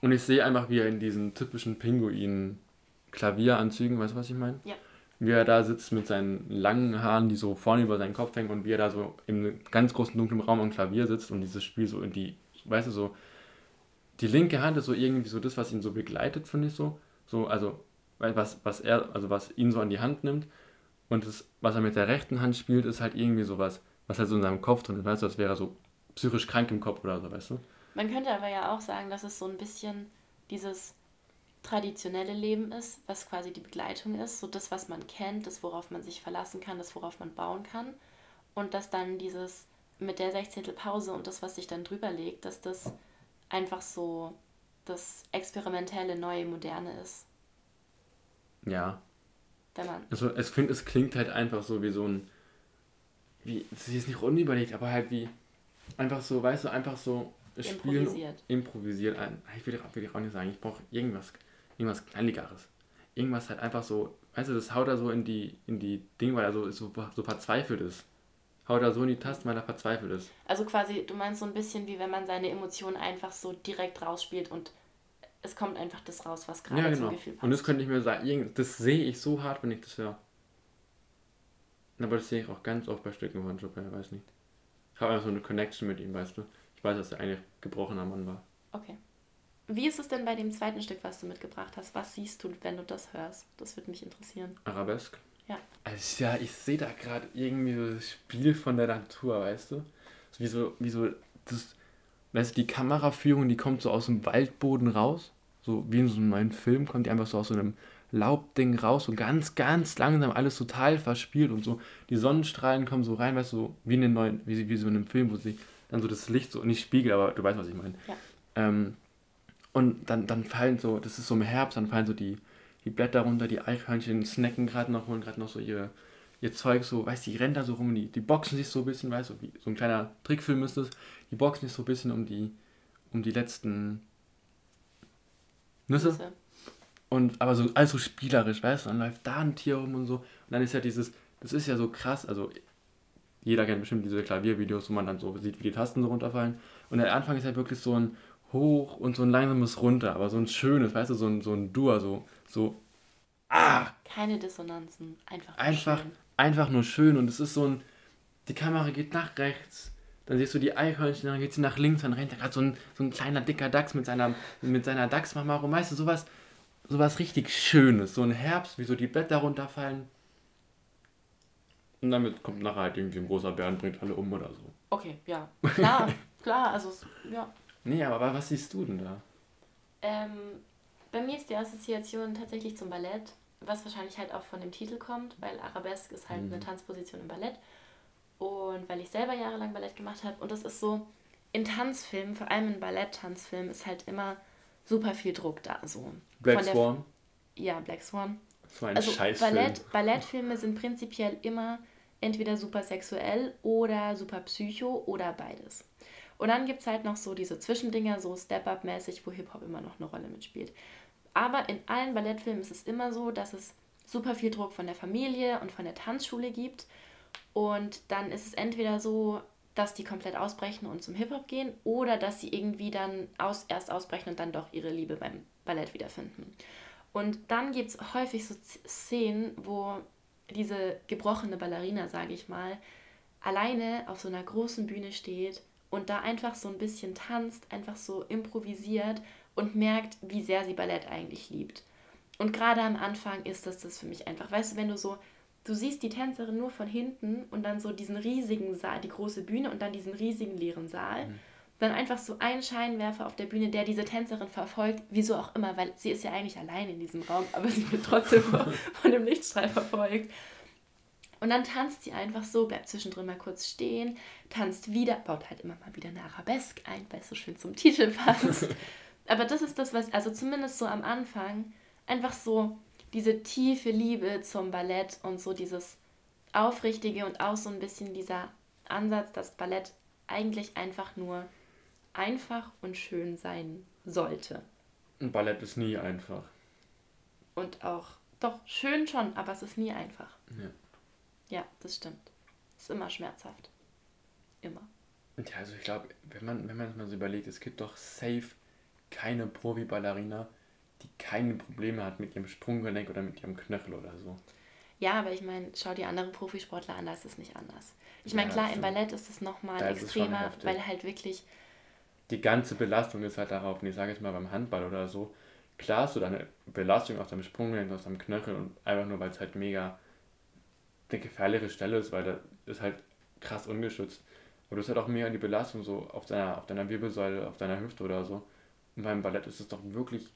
und ich sehe einfach, wie er in diesen typischen Pinguin-Klavieranzügen, weißt du, was ich meine? Ja. Wie er da sitzt mit seinen langen Haaren, die so vorne über seinen Kopf hängen und wie er da so im ganz großen dunklen Raum am Klavier sitzt und dieses Spiel so in die, weißt du, so, die linke Hand ist so irgendwie so das, was ihn so begleitet, finde ich so. So, also, was, was er, also was ihn so an die Hand nimmt und das, was er mit der rechten Hand spielt, ist halt irgendwie sowas, was halt so in seinem Kopf drin ist, weißt du, als wäre er so psychisch krank im Kopf oder so, weißt du? Man könnte aber ja auch sagen, dass es so ein bisschen dieses traditionelle Leben ist, was quasi die Begleitung ist, so das, was man kennt, das, worauf man sich verlassen kann, das, worauf man bauen kann. Und dass dann dieses mit der 16. Pause und das, was sich dann drüber legt, dass das einfach so das experimentelle, neue, moderne ist. Ja. Wenn man. Also, ich finde, es klingt halt einfach so wie so ein, wie, es ist jetzt nicht unüberlegt, aber halt wie, einfach so, weißt du, einfach so, spielen, Improvisiert. improvisiert. Ein, ich will, will ich auch nicht sagen, ich brauche irgendwas, irgendwas Knalligeres. Irgendwas halt einfach so, weißt du, das haut er so in die, in die Dinge, weil er so, so, so verzweifelt ist. Haut er so in die Tasten, weil er verzweifelt ist. Also quasi, du meinst so ein bisschen wie wenn man seine Emotionen einfach so direkt rausspielt und es kommt einfach das raus, was gerade Ja, zum genau. Gefühl passt. Und das könnte ich mir sagen, das sehe ich so hart, wenn ich das höre. Aber das sehe ich auch ganz oft bei Stücken von Chopin, weiß nicht. Ich habe einfach so eine Connection mit ihm, weißt du. Ich weiß, dass er eigentlich gebrochener Mann war. Okay. Wie ist es denn bei dem zweiten Stück, was du mitgebracht hast? Was siehst du, wenn du das hörst? Das würde mich interessieren. Arabesk. Ja. Also ja, ich sehe da gerade irgendwie so das Spiel von der Natur, weißt du? Wie so, wie so, das, weißt du, die Kameraführung, die kommt so aus dem Waldboden raus. So wie in so einem neuen Film kommt die einfach so aus so einem Laubding raus, so ganz, ganz langsam, alles total verspielt und so. Die Sonnenstrahlen kommen so rein, weißt du, so wie in den neuen, wie, wie so in einem Film, wo sie dann so das Licht so, nicht spiegelt, aber du weißt, was ich meine. Ja. Ähm, und dann, dann fallen so, das ist so im Herbst, dann fallen so die, die Blätter runter, die Eichhörnchen snacken gerade noch, holen gerade noch so ihr, ihr Zeug so, weißt du, die rennen da so rum, die, die boxen sich so ein bisschen, weißt du, wie so ein kleiner Trickfilm ist das, die boxen sich so ein bisschen um die, um die letzten Nüsse. Nüsse. Und aber so alles so spielerisch, weißt du, dann läuft da ein Tier rum und so. Und dann ist ja dieses, das ist ja so krass, also jeder kennt bestimmt diese Klaviervideos, wo man dann so sieht, wie die Tasten so runterfallen. Und der Anfang ist halt wirklich so ein Hoch und so ein langsames Runter, aber so ein schönes, weißt du, so ein, so ein Dur, so, so, ah, Keine Dissonanzen. Einfach. nur einfach, schön. einfach nur schön. Und es ist so ein, die Kamera geht nach rechts, dann siehst du die Eichhörnchen, dann geht sie nach links, dann rennt da gerade so ein, so ein kleiner dicker Dachs mit seiner, mit seiner Dachsmama rum, weißt du, sowas, sowas richtig Schönes, so ein Herbst, wie so die Blätter runterfallen. Und damit kommt nachher halt irgendwie ein großer Bär und bringt alle um oder so. Okay, ja. Klar, klar, also ja. Nee, aber was siehst du denn da? Ähm, bei mir ist die Assoziation tatsächlich zum Ballett, was wahrscheinlich halt auch von dem Titel kommt, weil Arabesque ist halt Mhm. eine Tanzposition im Ballett. Und weil ich selber jahrelang Ballett gemacht habe. Und das ist so, in Tanzfilmen, vor allem in Ballett-Tanzfilmen, ist halt immer super viel Druck da. So. Black Von der- Swan? Ja, Black Swan. So ein Also Scheißfilm. Ballett, Ballettfilme sind prinzipiell immer entweder super sexuell oder super psycho oder beides. Und dann gibt es halt noch so diese Zwischendinger, so Step-Up-mäßig, wo Hip-Hop immer noch eine Rolle mitspielt. Aber in allen Ballettfilmen ist es immer so, dass es super viel Druck von der Familie und von der Tanzschule gibt. Und dann ist es entweder so, dass die komplett ausbrechen und zum Hip-Hop gehen oder dass sie irgendwie dann aus, erst ausbrechen und dann doch ihre Liebe beim Ballett wiederfinden. Und dann gibt es häufig so Szenen, wo diese gebrochene Ballerina, sage ich mal, alleine auf so einer großen Bühne steht und da einfach so ein bisschen tanzt, einfach so improvisiert und merkt, wie sehr sie Ballett eigentlich liebt. Und gerade am Anfang ist das das für mich einfach. Weißt du, wenn du so, du siehst die Tänzerin nur von hinten und dann so diesen riesigen Saal, die große Bühne und dann diesen riesigen leeren Saal. Dann einfach so ein Scheinwerfer auf der Bühne, der diese Tänzerin verfolgt, wieso auch immer, weil sie ist ja eigentlich allein in diesem Raum, aber sie wird trotzdem von, von dem Lichtstrahl verfolgt. Und dann tanzt sie einfach so, bleibt zwischendrin mal kurz stehen, tanzt wieder, baut halt immer mal wieder eine Arabesque ein, weil es so schön zum Titel passt. Aber das ist das, was, also zumindest so am Anfang, einfach so diese tiefe Liebe zum Ballett und so dieses Aufrichtige und auch so ein bisschen dieser Ansatz, dass Ballett eigentlich einfach nur einfach und schön sein sollte. Ein Ballett ist nie einfach. Und auch, doch, schön schon, aber es ist nie einfach. Ja. Ja, das stimmt. Es ist immer schmerzhaft. Immer. Ja, also ich glaube, wenn man, wenn man es mal so überlegt, es gibt doch safe keine Profi-Ballerina, die keine Probleme hat mit ihrem Sprunggelenk oder mit ihrem Knöchel oder so. Ja, aber ich meine, schau dir andere Profisportler an, da ist es nicht anders. Ich Ja, meine, klar, das im. Ballett ist es nochmal extremer, weil halt wirklich, Die ganze Belastung ist halt darauf, und ich sage jetzt mal beim Handball oder so, klar hast du deine Belastung auf deinem Sprunggelenk, auf deinem Knöchel und einfach nur, weil es halt mega eine gefährliche Stelle ist, weil da ist halt krass ungeschützt. Aber du hast halt auch mega die Belastung so auf deiner, auf deiner Wirbelsäule, auf deiner Hüfte oder so. Und beim Ballett ist es doch wirklich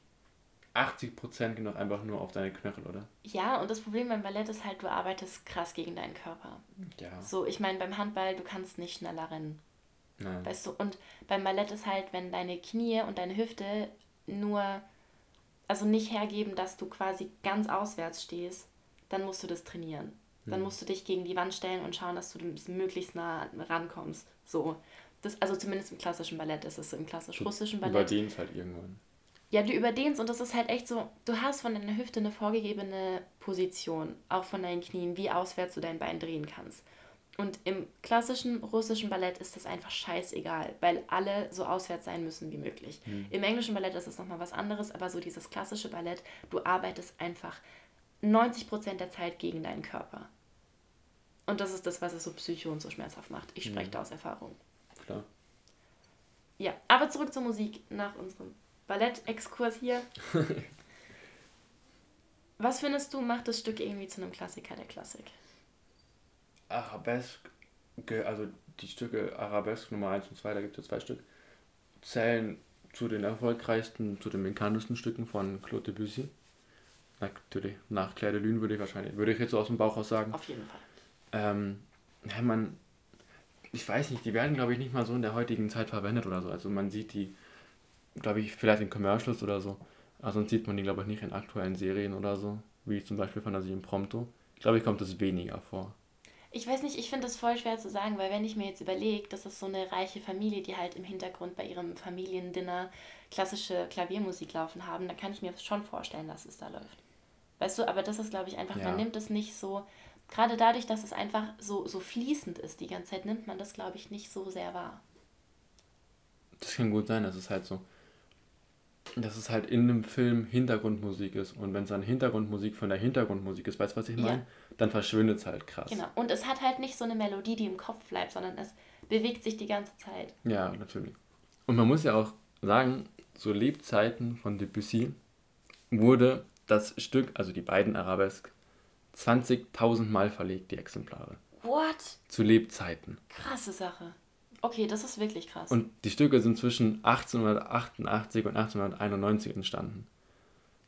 80% genau einfach nur auf deine Knöchel, oder? ja, und das Problem beim Ballett ist halt, du arbeitest krass gegen deinen Körper. Ja. So, ich meine, beim Handball, du kannst nicht schneller rennen. Nein. Weißt du, und beim Ballett ist halt, wenn deine Knie und deine Hüfte nur, also nicht hergeben, dass du quasi ganz auswärts stehst, dann musst du das trainieren. Dann musst du dich gegen die Wand stellen und schauen, dass du möglichst nah rankommst. So. Das, also zumindest im klassischen Ballett ist es so, im klassisch-russischen Ballett. Überdehnst halt irgendwann. Ja, du überdehnst und das ist halt echt so, du hast von deiner Hüfte eine vorgegebene Position, auch von deinen Knien, wie auswärts du dein Bein drehen kannst. Und im klassischen russischen Ballett ist das einfach scheißegal, weil alle so auswärts sein müssen wie möglich. Mhm. Im englischen Ballett ist es nochmal was anderes, aber so dieses klassische Ballett, du arbeitest einfach 90% der Zeit gegen deinen Körper. Und das ist das, was es so psycho und so schmerzhaft macht. Ich spreche Mhm. da aus Erfahrung. Klar. Ja, aber zurück zur Musik nach unserem Ballett-Exkurs hier. Was findest du, macht das Stück irgendwie zu einem Klassiker der Klassik? Arabesque, also die Stücke Arabesque Nummer 1 und 2, da gibt es ja zwei Stück, zählen zu den erfolgreichsten, zu den bekanntesten Stücken von Claude Debussy. Natürlich, nach Claire de Lune würde ich wahrscheinlich, würde ich jetzt so aus dem Bauch aus sagen. Auf jeden Fall. Ähm, man, ich weiß nicht, die werden, glaube ich, nicht mal so in der heutigen Zeit verwendet oder so. Also man sieht die, glaube ich, vielleicht in Commercials oder so. Aber sonst sieht man die, glaube ich, nicht in aktuellen Serien oder so, wie zum Beispiel Fantasie im Prompto. Ich glaube, ich kommt es weniger vor. Ich weiß nicht, ich finde das voll schwer zu sagen, weil wenn ich mir jetzt überlege, das ist so eine reiche Familie, die halt im Hintergrund bei ihrem Familiendinner klassische Klaviermusik laufen haben, dann kann ich mir schon vorstellen, dass es da läuft. Weißt du, aber das ist, glaube ich, einfach, Ja. man nimmt es nicht so, gerade dadurch, dass es einfach so, so fließend ist die ganze Zeit, nimmt man das, glaube ich, nicht so sehr wahr. Das kann gut sein, dass es halt so, dass es halt in einem Film Hintergrundmusik ist. Und wenn es dann Hintergrundmusik von der Hintergrundmusik ist, weißt du, was ich Ja. meine? Dann verschwindet es halt krass. Genau. Und es hat halt nicht so eine Melodie, die im Kopf bleibt, sondern es bewegt sich die ganze Zeit. Ja, natürlich. Und man muss ja auch sagen, zu Lebzeiten von Debussy wurde das Stück, also die beiden Arabesque, 20.000 Mal verlegt, die Exemplare. What? Zu Lebzeiten. Krasse Sache. Okay, das ist wirklich krass. Und die Stücke sind zwischen 1888 und 1891 entstanden.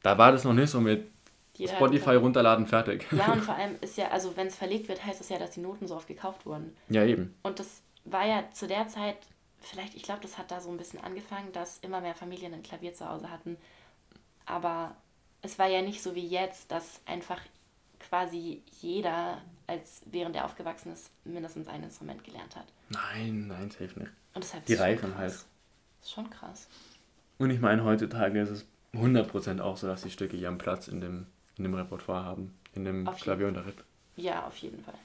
Da war das noch nicht so mit Jeder Spotify runterladen, fertig. Ja, und vor allem ist ja, also wenn es verlegt wird, heißt das ja, dass die Noten so oft gekauft wurden. Ja, eben. Und das war ja zu der Zeit, vielleicht, ich glaube, das hat da so ein bisschen angefangen, dass immer mehr Familien ein Klavier zu Hause hatten. Aber es war ja nicht so wie jetzt, dass einfach quasi jeder, als während er aufgewachsen ist, mindestens ein Instrument gelernt hat. Nein, nein, safe nicht. Und deshalb Die reifen halt. Das ist schon krass. Und ich meine, heutzutage ist es 100% auch so, dass die Stücke ihren Platz in dem, in dem Repertoire haben, in dem auf Klavierunterricht. Ja, auf jeden Fall.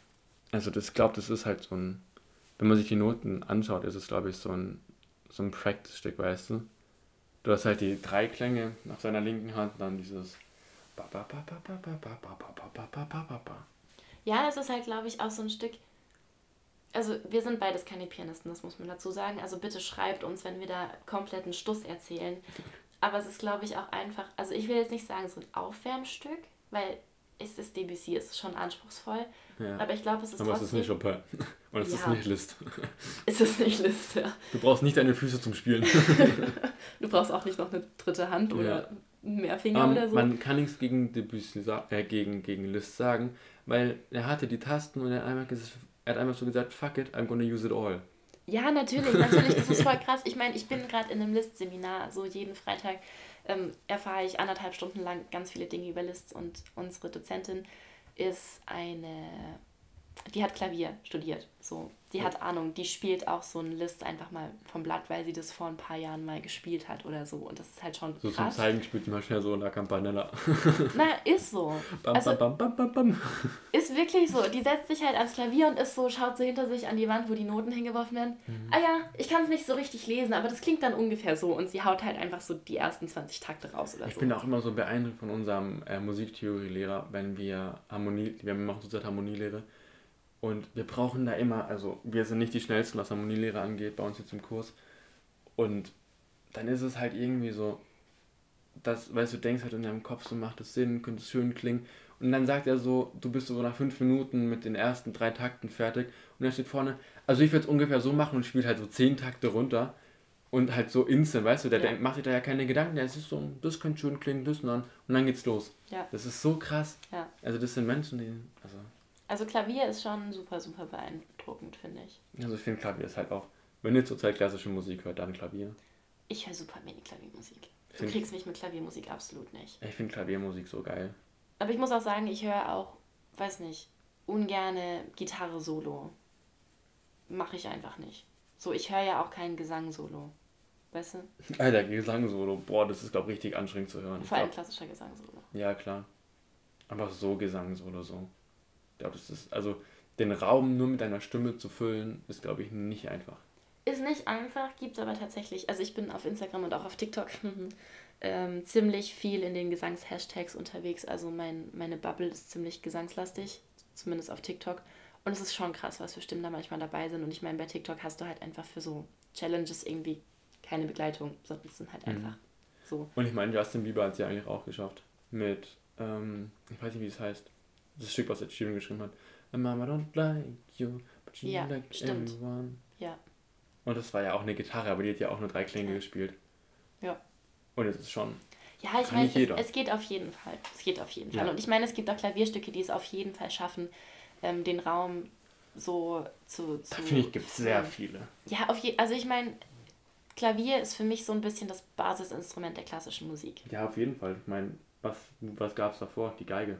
Also das glaube, das ist halt so ein, wenn man sich die Noten anschaut, ist es glaube ich so ein, so ein Practice-Stück, weißt du? Du hast halt die drei Klänge nach seiner linken Hand, dann dieses ja, das ist halt, glaube ich, auch so ein Stück, also, wir sind beides keine Pianisten, das muss man dazu sagen. Also, bitte schreibt uns, wenn wir da kompletten Stuss erzählen. Aber es ist, glaube ich, auch einfach. Also, ich will jetzt nicht sagen, so ein Aufwärmstück, weil es ist Debussy, es ist schon anspruchsvoll. Ja. Aber ich glaube, es ist Aber es trotzdem. ist nicht Chopin. Und es ist Ja. nicht Liszt. ist es nicht Liszt, ja. Du brauchst nicht deine Füße zum Spielen. Du brauchst auch nicht noch eine dritte Hand oder mehr Finger Ähm, oder so. Man kann nichts gegen Debussy äh, gegen, gegen Liszt sagen, weil er hatte die Tasten und er hat einfach, ges- er hat einfach so gesagt, fuck it, I'm gonna use it all. Ja, natürlich, natürlich, das ist voll krass. Ich meine, ich bin gerade in einem List-Seminar, so jeden Freitag ähm, erfahre ich anderthalb Stunden lang ganz viele Dinge über Lists und unsere Dozentin ist eine, die hat Klavier studiert, so, die hat Ahnung, die spielt auch so ein List einfach mal vom Blatt, weil sie das vor ein paar Jahren mal gespielt hat oder so und das ist halt schon So zum krass. Zeigen spielt zum Beispiel so La Campanella. Na, ist so. Bam, Also, bam, bam, bam, bam. Ist wirklich so. Die setzt sich halt ans Klavier und ist so, schaut so hinter sich an die Wand, wo die Noten hingeworfen werden. Mhm. Ah ja, ich kann es nicht so richtig lesen, aber das klingt dann ungefähr so. Und sie haut halt einfach so die ersten 20 Takte raus oder Ich so. bin auch immer so beeindruckt von unserem äh, Musiktheorielehrer, wenn wir Harmonie, wir machen zurzeit Harmonielehre und wir brauchen da immer, also wir sind nicht die schnellsten, was Harmonielehre angeht, bei uns jetzt im Kurs und dann ist es halt irgendwie so, dass, weißt du, denkst halt in deinem Kopf, so macht es Sinn, könnte es schön klingen und dann sagt er so, du bist so nach fünf Minuten mit den ersten drei Takten fertig und er steht vorne, also ich würde es ungefähr so machen und spielt halt so zehn Takte runter und halt so instant, weißt du, der Ja. denkt, macht sich da ja keine Gedanken, der ist so, das könnte schön klingen, das und dann, und dann geht's los. Ja. Das ist so krass. Ja. Also das sind Menschen, die, also, Also Klavier ist schon super, super beeindruckend, finde ich. also ich finde Klavier ist halt auch, wenn ihr zurzeit klassische Musik hört, dann Klavier. Ich höre super wenig Klaviermusik. Du Find- kriegst mich mit Klaviermusik absolut nicht. Ich finde Klaviermusik so geil. Aber ich muss auch sagen, ich höre auch, weiß nicht, ungerne Gitarre solo. Mache ich einfach nicht. So, ich höre ja auch keinen Gesang-Solo. Weißt du? Alter, Gesang-Solo. Boah, das ist, glaube ich, richtig anstrengend zu hören. Ich Vor allem glaub- klassischer Gesang-Solo. Ja, klar. Aber so Gesang-Solo so. Ich glaube, das ist, also den Raum nur mit deiner Stimme zu füllen, ist, glaube ich, nicht einfach. Ist nicht einfach, gibt's aber tatsächlich. Also ich bin auf Instagram und auch auf TikTok ähm, ziemlich viel in den Gesangshashtags unterwegs. Also mein, meine Bubble ist ziemlich gesangslastig, zumindest auf TikTok. Und es ist schon krass, was für Stimmen da manchmal dabei sind. Und ich meine, bei TikTok hast du halt einfach für so Challenges irgendwie keine Begleitung, sondern es sind halt Mhm. einfach so. Und ich meine, Justin Bieber hat es ja eigentlich auch geschafft. Mit, ähm, ich weiß nicht, wie es heißt. Das Stück, was Ed Sheeran geschrieben hat. Mama don't like you, but you Ja, like stimmt. everyone. Ja. Und das war ja auch eine Gitarre, aber die hat ja auch nur drei Klänge Ja. gespielt. Ja. Und es ist schon. Ja, ich meine, es, es geht auf jeden Fall. Es geht auf jeden Ja. Fall. Und ich meine, es gibt auch Klavierstücke, die es auf jeden Fall schaffen, ähm, den Raum so zu. zu Da finde ich, gibt es sehr viele. Ja, auf je, also ich meine, Klavier ist für mich so ein bisschen das Basisinstrument der klassischen Musik. Ja, auf jeden Fall. Ich meine, was, was gab es davor? Die Geige.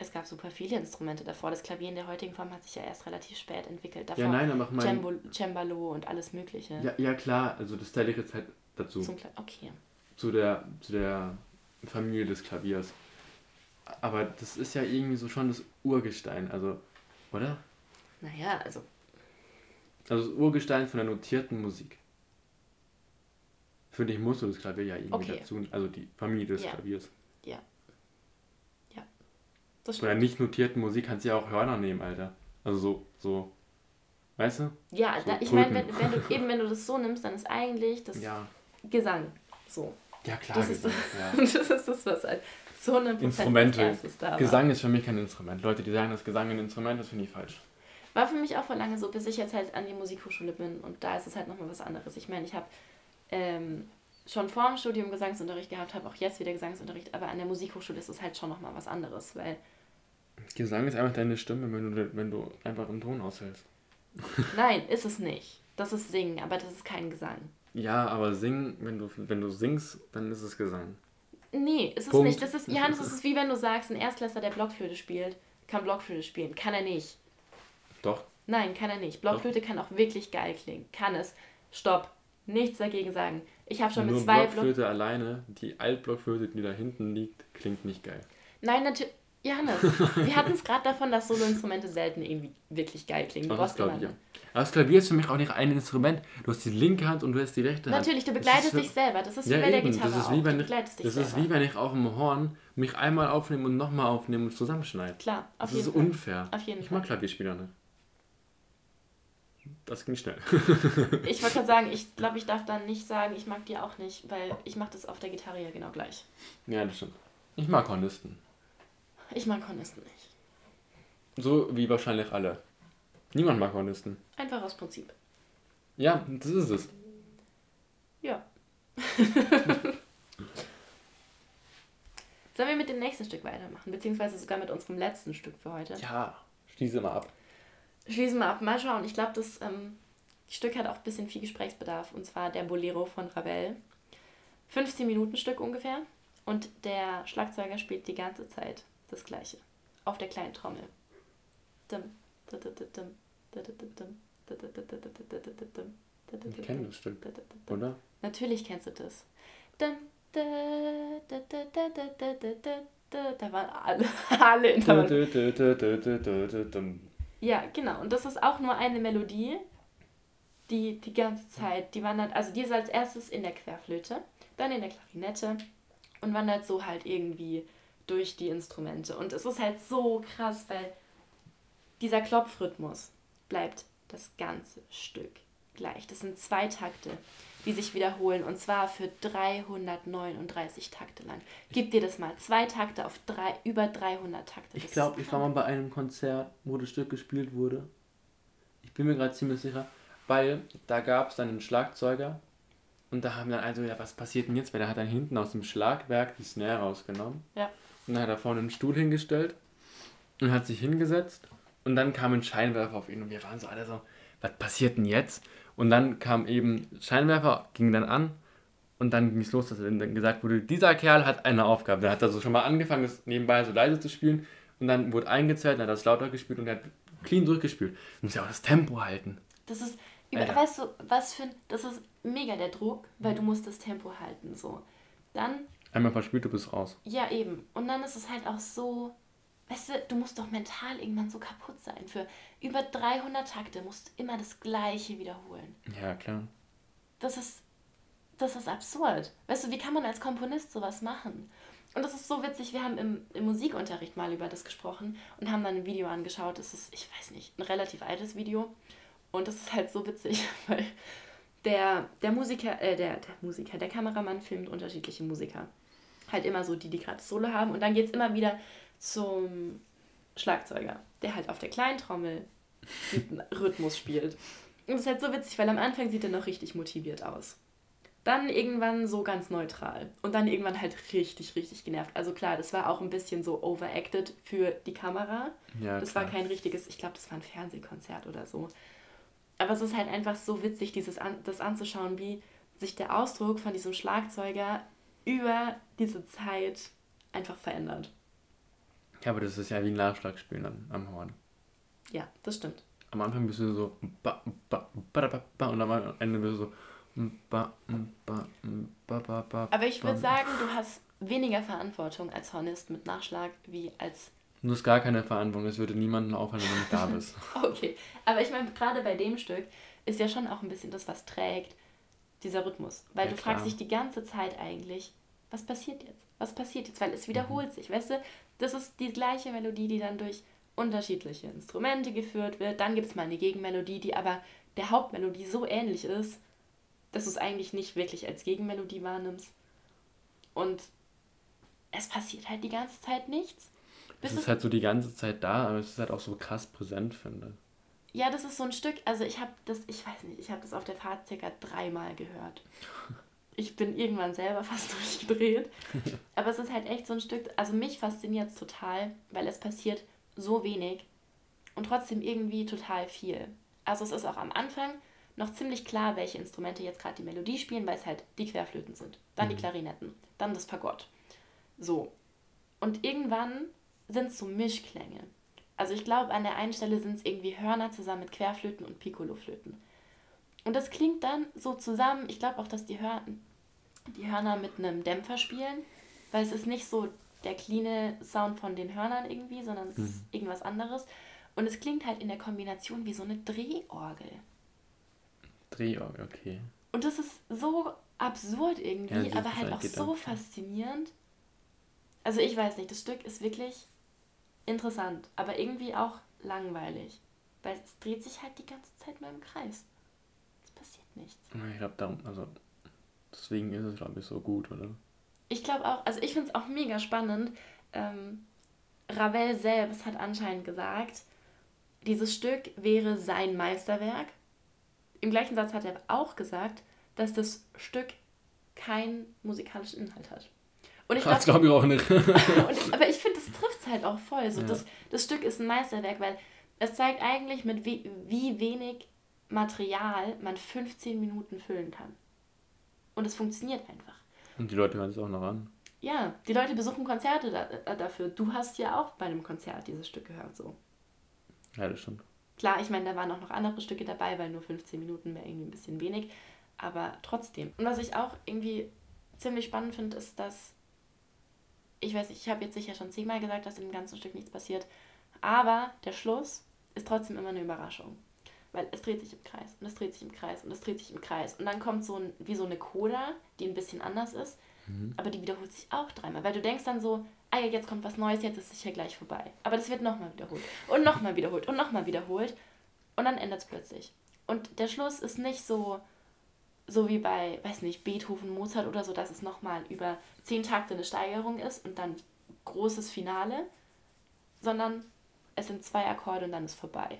Es gab super viele Instrumente davor. Das Klavier in der heutigen Form hat sich ja erst relativ spät entwickelt. Davor Ja, nein, aber ich meine. Cembalo, Cembalo und alles Mögliche. Ja, ja, klar, also das zähle ich jetzt halt dazu. Zum Kla okay. zu der, zu der Familie des Klaviers. Aber das ist ja irgendwie so schon das Urgestein, also, oder? Naja, also Also das Urgestein von der notierten Musik. Für dich musst du das Klavier ja irgendwie Okay. dazu, also die Familie des Ja. Klaviers. Das Von der stimmt. nicht notierten Musik kannst du ja auch Hörner nehmen, Alter. Also so, so, weißt du? Ja, so da, ich meine, wenn, wenn du eben wenn du das so nimmst, dann ist eigentlich das Ja, Gesang so. ja klar, Das ist Gesang. Ja. Und das ist das, was halt zu 100% Instrumente. da war. Gesang ist für mich kein Instrument. Leute, die sagen, dass Gesang ein Instrument ist, finde ich falsch. War für mich auch vor lange so, bis ich jetzt halt an die Musikhochschule bin. Und da ist es halt nochmal was anderes. Ich meine, ich habe ähm, schon vor dem Studium Gesangsunterricht gehabt, habe auch jetzt wieder Gesangsunterricht, aber an der Musikhochschule ist es halt schon nochmal was anderes, weil, Gesang ist einfach deine Stimme, wenn du, wenn du einfach einen Ton aushältst. nein, ist es nicht. Das ist Singen, aber das ist kein Gesang. Ja, aber singen, wenn du, wenn du singst, dann ist es Gesang. Nee, ist es Punkt. nicht. Das ist, Johannes, das ist wie wenn du sagst, ein Erstklässler, der Blockflöte spielt, kann Blockflöte spielen. Kann er nicht. Doch. Nein, kann er nicht. Blockflöte kann auch wirklich geil klingen. Kann es. Stopp. Nichts dagegen sagen. Ich habe schon Nur mit zwei Block... Blockflöte alleine, die Altblockflöte, die da hinten liegt, klingt nicht geil. Nein, natürlich. Johannes, wir hatten es gerade davon, dass Soloinstrumente selten irgendwie wirklich geil klingen. Du Aber das brauchst immer Klavier. Aber das Klavier ist für mich auch nicht ein Instrument. Du hast die linke Hand und du hast die rechte Hand. Natürlich, du Das begleitest ist dich selber. Das ist wie ja, bei der eben. Gitarre Das ist auch. wie wenn du ich, begleitest dich das selber. ist wie wenn ich auf dem Horn mich einmal aufnehme und nochmal aufnehme und zusammenschneide. Klar, auf Das ist jeden Fall. unfair. Auf jeden ich mag Klavierspieler nicht. Das ging schnell. Ich wollte gerade sagen, ich glaube, ich darf dann nicht sagen, ich mag die auch nicht, weil ich mache das auf der Gitarre ja genau gleich. ja, das stimmt. Ich mag Hornisten. Ich mag Hornisten nicht. So wie wahrscheinlich alle. Niemand mag Hornisten. Einfach aus Prinzip. Ja, das ist es. Ja. Sollen wir mit dem nächsten Stück weitermachen? Beziehungsweise sogar mit unserem letzten Stück für heute? Ja, schließe mal ab. Schließen wir ab. Mal schauen. Ich glaube, das ähm, Stück hat auch ein bisschen viel Gesprächsbedarf. Und zwar der Bolero von Ravel. 15 Minuten Stück ungefähr. Und der Schlagzeuger spielt die ganze Zeit das gleiche. Auf der kleinen Trommel. Dim, dim, ich kenne das stimmt. oder? Natürlich kennst du das. Da waren alle, alle in der Ja, genau. Und das ist auch nur eine Melodie, die die ganze Zeit, die wandert, also die ist als erstes in der Querflöte, dann in der Klarinette und wandert so halt irgendwie durch die Instrumente. Und es ist halt so krass, weil dieser Klopfrhythmus bleibt das ganze Stück gleich. Das sind zwei Takte, die sich wiederholen und zwar für 339 Takte lang. Gib dir das mal. Zwei Takte auf drei, über 300 Takte. Ich glaube, ich war mal bei einem Konzert, wo das Stück gespielt wurde. Ich bin mir gerade ziemlich sicher, weil da gab es dann einen Schlagzeuger und da haben dann also, ja, was passiert denn jetzt? Weil der hat dann hinten aus dem Schlagwerk die Snare rausgenommen. Ja. Und dann hat er vorne einen Stuhl hingestellt und hat sich hingesetzt und dann kam ein Scheinwerfer auf ihn und wir waren so alle so, was passiert denn jetzt? Und dann kam eben Scheinwerfer, ging dann an und dann ging es los, dass dann gesagt wurde, dieser Kerl hat eine Aufgabe. Dann hat er so schon mal angefangen, das nebenbei so leise zu spielen und dann wurde eingezählt, dann hat er es lauter gespielt und er hat clean durchgespielt. Du musst ja auch das Tempo halten. Das ist, Über, Alter. weißt du, was für ein, das ist mega der Druck, weil du musst das Tempo halten, so. Dann, Einmal verspielt, du bist raus. ja eben, und dann ist es halt auch so, weißt du, du musst doch mental irgendwann so kaputt sein. Für über 300 Takte musst du immer das Gleiche wiederholen. Ja, klar. Das ist, das ist absurd. Weißt du, wie kann man als Komponist sowas machen? Und das ist so witzig, wir haben im, im Musikunterricht mal über das gesprochen und haben dann ein Video angeschaut. Das ist, ich weiß nicht, ein relativ altes Video. Und das ist halt so witzig, weil der, der Musiker, äh, der, der Musiker, der Kameramann filmt unterschiedliche Musiker. Halt immer so die, die gerade Solo haben. Und dann geht es immer wieder zum Schlagzeuger, der halt auf der kleinen Trommel diesen Rhythmus spielt. Und das ist halt so witzig, weil am Anfang sieht er noch richtig motiviert aus. Dann irgendwann so ganz neutral. Und dann irgendwann halt richtig, richtig genervt. Also klar, das war auch ein bisschen so overacted für die Kamera. Ja, das klar. war kein richtiges, ich glaube, das war ein Fernsehkonzert oder so. Aber es ist halt einfach so witzig, dieses an, das anzuschauen, wie sich der Ausdruck von diesem Schlagzeuger über diese Zeit einfach verändert. Ja, aber das ist ja wie ein Nachschlagspielen am, am Horn. Ja, das stimmt. Am Anfang bist du so ba, ba, ba, ba, ba, und am Ende bist du so ba, ba, ba, ba, ba, Aber ich würde sagen, du hast weniger Verantwortung als Hornist mit Nachschlag wie als. Du hast gar keine Verantwortung, es würde niemanden auffallen, wenn du nicht da bist. Okay, aber ich meine, gerade bei dem Stück ist ja schon auch ein bisschen das, was trägt, dieser Rhythmus. Weil Ja, du fragst klar. dich die ganze Zeit eigentlich, was passiert jetzt? Was passiert jetzt? Weil es wiederholt sich, weißt du? Das ist die gleiche Melodie, die dann durch unterschiedliche Instrumente geführt wird. Dann gibt es mal eine Gegenmelodie, die aber der Hauptmelodie so ähnlich ist, dass du es eigentlich nicht wirklich als Gegenmelodie wahrnimmst. Und es passiert halt die ganze Zeit nichts. Es ist halt so die ganze Zeit da, aber es ist halt auch so krass präsent, finde Ja, das ist so ein Stück, also ich habe das, ich weiß nicht, ich habe das auf der Fahrt circa dreimal gehört. Ich bin irgendwann selber fast durchgedreht. Aber es ist halt echt so ein Stück, also mich fasziniert es total, weil es passiert so wenig und trotzdem irgendwie total viel. Also es ist auch am Anfang noch ziemlich klar, welche Instrumente jetzt gerade die Melodie spielen, weil es halt die Querflöten sind. Dann die Klarinetten, dann das Fagott. So. Und irgendwann sind es so Mischklänge. Also ich glaube, an der einen Stelle sind es irgendwie Hörner zusammen mit Querflöten und Piccoloflöten. Und das klingt dann so zusammen. Ich glaube auch, dass die, Hör die Hörner mit einem Dämpfer spielen, weil es ist nicht so der cleane Sound von den Hörnern irgendwie, sondern es ist irgendwas anderes. Und es klingt halt in der Kombination wie so eine Drehorgel. Drehorgel, okay. Und das ist so absurd irgendwie, Ja, aber halt halt auch so gedacht. faszinierend. Also ich weiß nicht, das Stück ist wirklich interessant, aber irgendwie auch langweilig. Weil es dreht sich halt die ganze Zeit nur im Kreis. Es passiert nichts. Ich glaube, darum, also deswegen ist es, glaube ich, so gut, oder? Ich glaube auch, also ich finde es auch mega spannend. Ähm, Ravel selbst hat anscheinend gesagt, dieses Stück wäre sein Meisterwerk. Im gleichen Satz hat er auch gesagt, dass das Stück keinen musikalischen Inhalt hat. Und ich Das glaube, ich auch nicht. Und, aber ich finde, halt auch voll. So, Ja. das, das Stück ist ein Meisterwerk, weil es zeigt eigentlich, mit wie, wie wenig Material man 15 Minuten füllen kann. Und es funktioniert einfach. Und die Leute hören es auch noch an. Ja, die Leute besuchen Konzerte da, äh, dafür. Du hast ja auch bei einem Konzert dieses Stück gehört. So. Ja, das stimmt. Klar, ich meine, da waren auch noch andere Stücke dabei, weil nur 15 Minuten wäre irgendwie ein bisschen wenig. Aber trotzdem. Und was ich auch irgendwie ziemlich spannend finde, ist, dass. Ich weiß nicht, ich habe jetzt sicher schon zehnmal gesagt, dass in dem ganzen Stück nichts passiert. Aber der Schluss ist trotzdem immer eine Überraschung. Weil es dreht sich im Kreis und es dreht sich im Kreis und es dreht sich im Kreis. Und dann kommt so ein, wie so eine Coda, die ein bisschen anders ist. Aber die wiederholt sich auch dreimal. Weil du denkst dann so, ah ja, jetzt kommt was Neues, jetzt ist es sicher gleich vorbei. Aber das wird nochmal wiederholt. Und nochmal wiederholt und nochmal wiederholt. Und dann ändert es plötzlich. Und der Schluss ist nicht so, so wie bei, weiß nicht, Beethoven, Mozart oder so, dass es nochmal über zehn Takte eine Steigerung ist und dann großes Finale, sondern es sind zwei Akkorde und dann ist vorbei.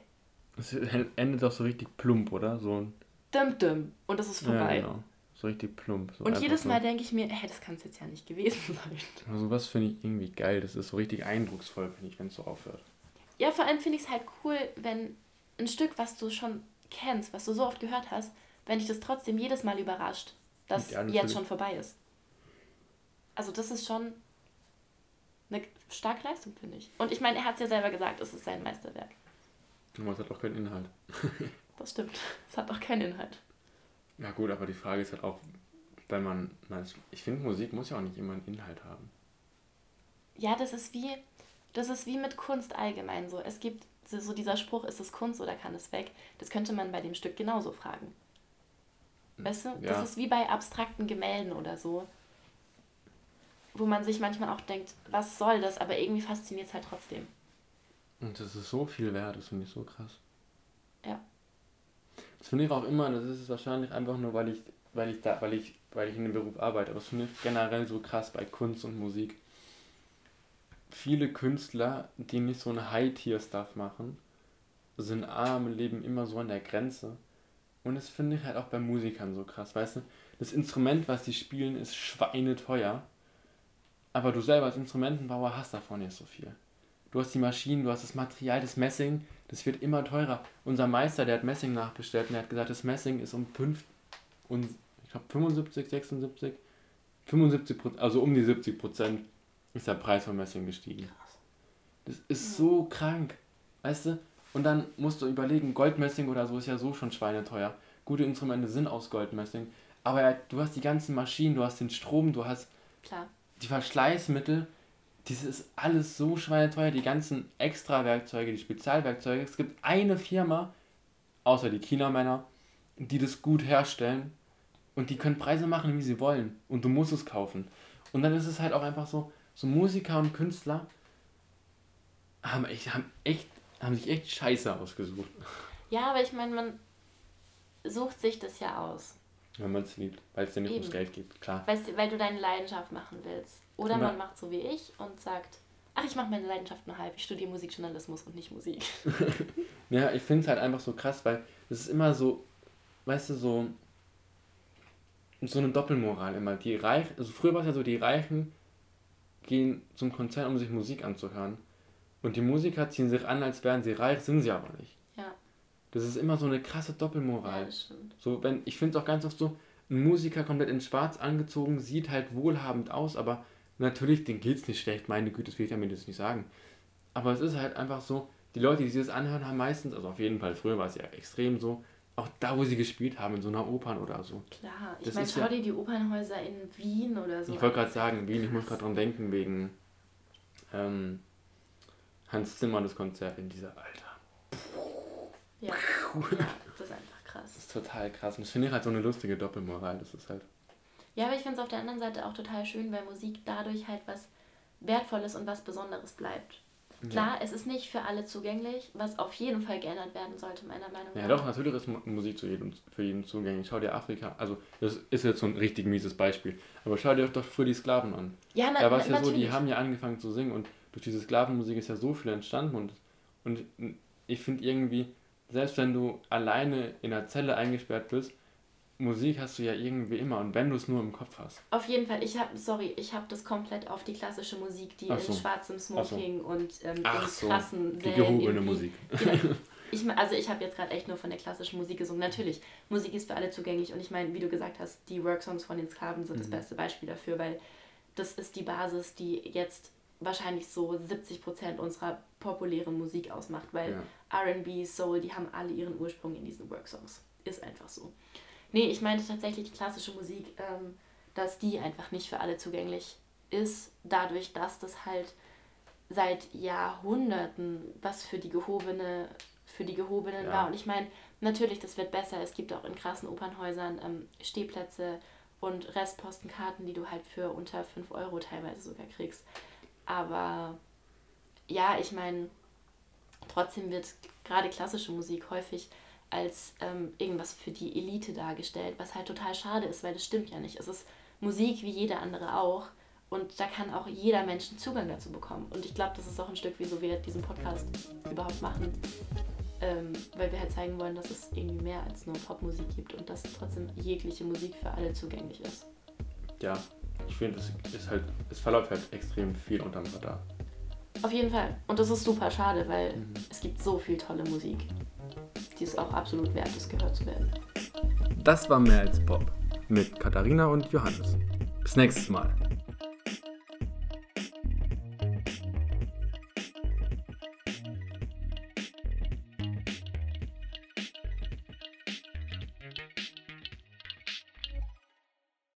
Es endet auch so richtig plump, oder? So ein. Dim, dim. Und es ist vorbei. Ja, genau. So richtig plump. So Und jedes. Mal denke ich mir, hey, das kann es jetzt ja nicht gewesen sein. Also was finde ich irgendwie geil. Das ist so richtig eindrucksvoll, finde ich, wenn es so aufhört. Ja, vor allem finde ich es halt cool, wenn ein Stück, was du schon kennst, was du so oft gehört hast, wenn dich das trotzdem jedes Mal überrascht, dass Ja, jetzt schon vorbei ist. Also das ist schon eine starke Leistung, finde ich. Und ich meine, er hat es ja selber gesagt, es ist sein Meisterwerk. Und man hat auch keinen Inhalt. das stimmt. Es hat auch keinen Inhalt. Ja gut, aber die Frage ist halt auch, wenn man, ich finde Musik muss ja auch nicht immer einen Inhalt haben. Ja, das ist wie, das ist wie mit Kunst allgemein so. Es gibt so dieser Spruch, ist es Kunst oder kann es weg? Das könnte man bei dem Stück genauso fragen. Weißt du? Ja. Das ist wie bei abstrakten Gemälden oder so. Wo man sich manchmal auch denkt, was soll das? Aber irgendwie fasziniert es halt trotzdem. Und das ist so viel wert, das finde ich so krass. Ja. Das finde ich auch immer, das ist wahrscheinlich einfach nur, weil ich, weil ich da, weil ich, weil ich in dem Beruf arbeite. Aber das finde ich generell so krass bei Kunst und Musik. Viele Künstler, die nicht so ein High-Tier-Stuff machen, sind arm, leben immer so an der Grenze. Und das finde ich halt auch bei Musikern so krass, weißt du? Das Instrument, was die spielen, ist schweineteuer. Aber du selber als Instrumentenbauer hast davon nicht so viel. Du hast die Maschinen, du hast das Material, das Messing, das wird immer teurer. Unser Meister, der hat Messing nachbestellt und der hat gesagt, das Messing ist um 5 und ich glaube 75, 76, 75 Prozent, also um die 70 Prozent ist der Preis von Messing gestiegen. Das ist so krank, weißt du? Und dann musst du überlegen, Goldmessing oder so ist ja so schon schweineteuer. Gute Instrumente sind aus Goldmessing, aber du hast die ganzen Maschinen, du hast den Strom, du hast Klar. die Verschleißmittel, das ist alles so schweineteuer, die ganzen Extra-Werkzeuge, die Spezialwerkzeuge. Es gibt eine Firma, außer die China-Männer, die das gut herstellen und die können Preise machen, wie sie wollen und du musst es kaufen. Und dann ist es halt auch einfach so, so Musiker und Künstler haben echt, haben echt, haben sich echt Scheiße ausgesucht. Ja, aber ich meine, man sucht sich das ja aus. Wenn man es liebt, weil es dir nicht Eben. ums Geld geht, klar. Weißt, weil du deine Leidenschaft machen willst. Oder man macht so wie ich und sagt, ach, ich mache meine Leidenschaft nur halb, ich studiere Musikjournalismus und nicht Musik. ja, ich finde es halt einfach so krass, weil es ist immer so, weißt du, so, so eine Doppelmoral immer. Die Reichen, also früher war es ja so, die Reichen gehen zum Konzert, um sich Musik anzuhören. Und die Musiker ziehen sich an, als wären sie reich, sind sie aber nicht. Ja. Das ist immer so eine krasse Doppelmoral. Ja, das stimmt. So, wenn, ich finde es auch ganz oft so, ein Musiker komplett in schwarz angezogen, sieht halt wohlhabend aus, aber Natürlich, denen geht es nicht schlecht, meine Güte, das will ich damit jetzt nicht sagen. Aber es ist halt einfach so, die Leute, die sich das anhören, haben meistens, also auf jeden Fall, früher war es ja extrem so, auch da, wo sie gespielt haben, in so einer Opern oder so. Klar, ich meine, schau ja, dir die Opernhäuser in Wien oder so Ich wollte gerade sagen, Wien, ich muss gerade dran denken, wegen ähm, Hans Zimmer, das Konzert in dieser, Alter. Ja, ja, das ist einfach krass. Das ist total krass. Und das finde ich halt so eine lustige Doppelmoral, das ist halt... Ja, aber ich finde es auf der anderen Seite auch total schön, weil Musik dadurch halt was Wertvolles und was Besonderes bleibt. Klar, ja. es ist nicht für alle zugänglich, was auf jeden Fall geändert werden sollte, meiner Meinung nach. Ja, doch, natürlich ist Musik zu jedem, für jeden zugänglich. Schau dir Afrika, also das ist jetzt so ein richtig mieses Beispiel, aber schau dir doch früher die Sklaven an. Ja, na, Da war es ja so, die haben ja angefangen zu singen und durch diese Sklavenmusik ist ja so viel entstanden und, und ich finde irgendwie, selbst wenn du alleine in einer Zelle eingesperrt bist, Musik hast du ja irgendwie immer und wenn du es nur im Kopf hast. Auf jeden Fall, ich habe, sorry, ich habe das komplett auf die klassische Musik, die so. in schwarzem Smoking so. und ähm, in krassen so. Die gehobene Musik. Genau. Ich, also ich habe jetzt gerade echt nur von der klassischen Musik gesungen. Natürlich, Musik ist für alle zugänglich und ich meine, wie du gesagt hast, die Worksongs von den Sklaven sind mhm. das beste Beispiel dafür, weil das ist die Basis, die jetzt wahrscheinlich so 70% unserer populären Musik ausmacht, weil ja. RB, Soul, die haben alle ihren Ursprung in diesen Worksongs. Ist einfach so. Nee, ich meinte tatsächlich die klassische Musik, ähm, dass die einfach nicht für alle zugänglich ist, dadurch, dass das halt seit Jahrhunderten was für die gehobene, für die Gehobenen ja. war. Und ich meine, natürlich, das wird besser. Es gibt auch in krassen Opernhäusern ähm, Stehplätze und Restpostenkarten, die du halt für unter 5 Euro teilweise sogar kriegst. Aber ja, ich meine, trotzdem wird gerade klassische Musik häufig als ähm, irgendwas für die Elite dargestellt, was halt total schade ist, weil das stimmt ja nicht. Es ist Musik wie jede andere auch und da kann auch jeder Mensch Zugang dazu bekommen. Und ich glaube, das ist auch ein Stück, wieso wir diesen Podcast überhaupt machen, ähm, weil wir halt zeigen wollen, dass es irgendwie mehr als nur Popmusik gibt und dass trotzdem jegliche Musik für alle zugänglich ist. Ja, ich finde, es ist halt, es verläuft halt extrem viel unterm Radar. Auf jeden Fall. Und das ist super schade, weil mhm. es gibt so viel tolle Musik die es auch absolut wert ist, gehört zu werden. Das war mehr als Pop mit Katharina und Johannes. Bis nächstes Mal.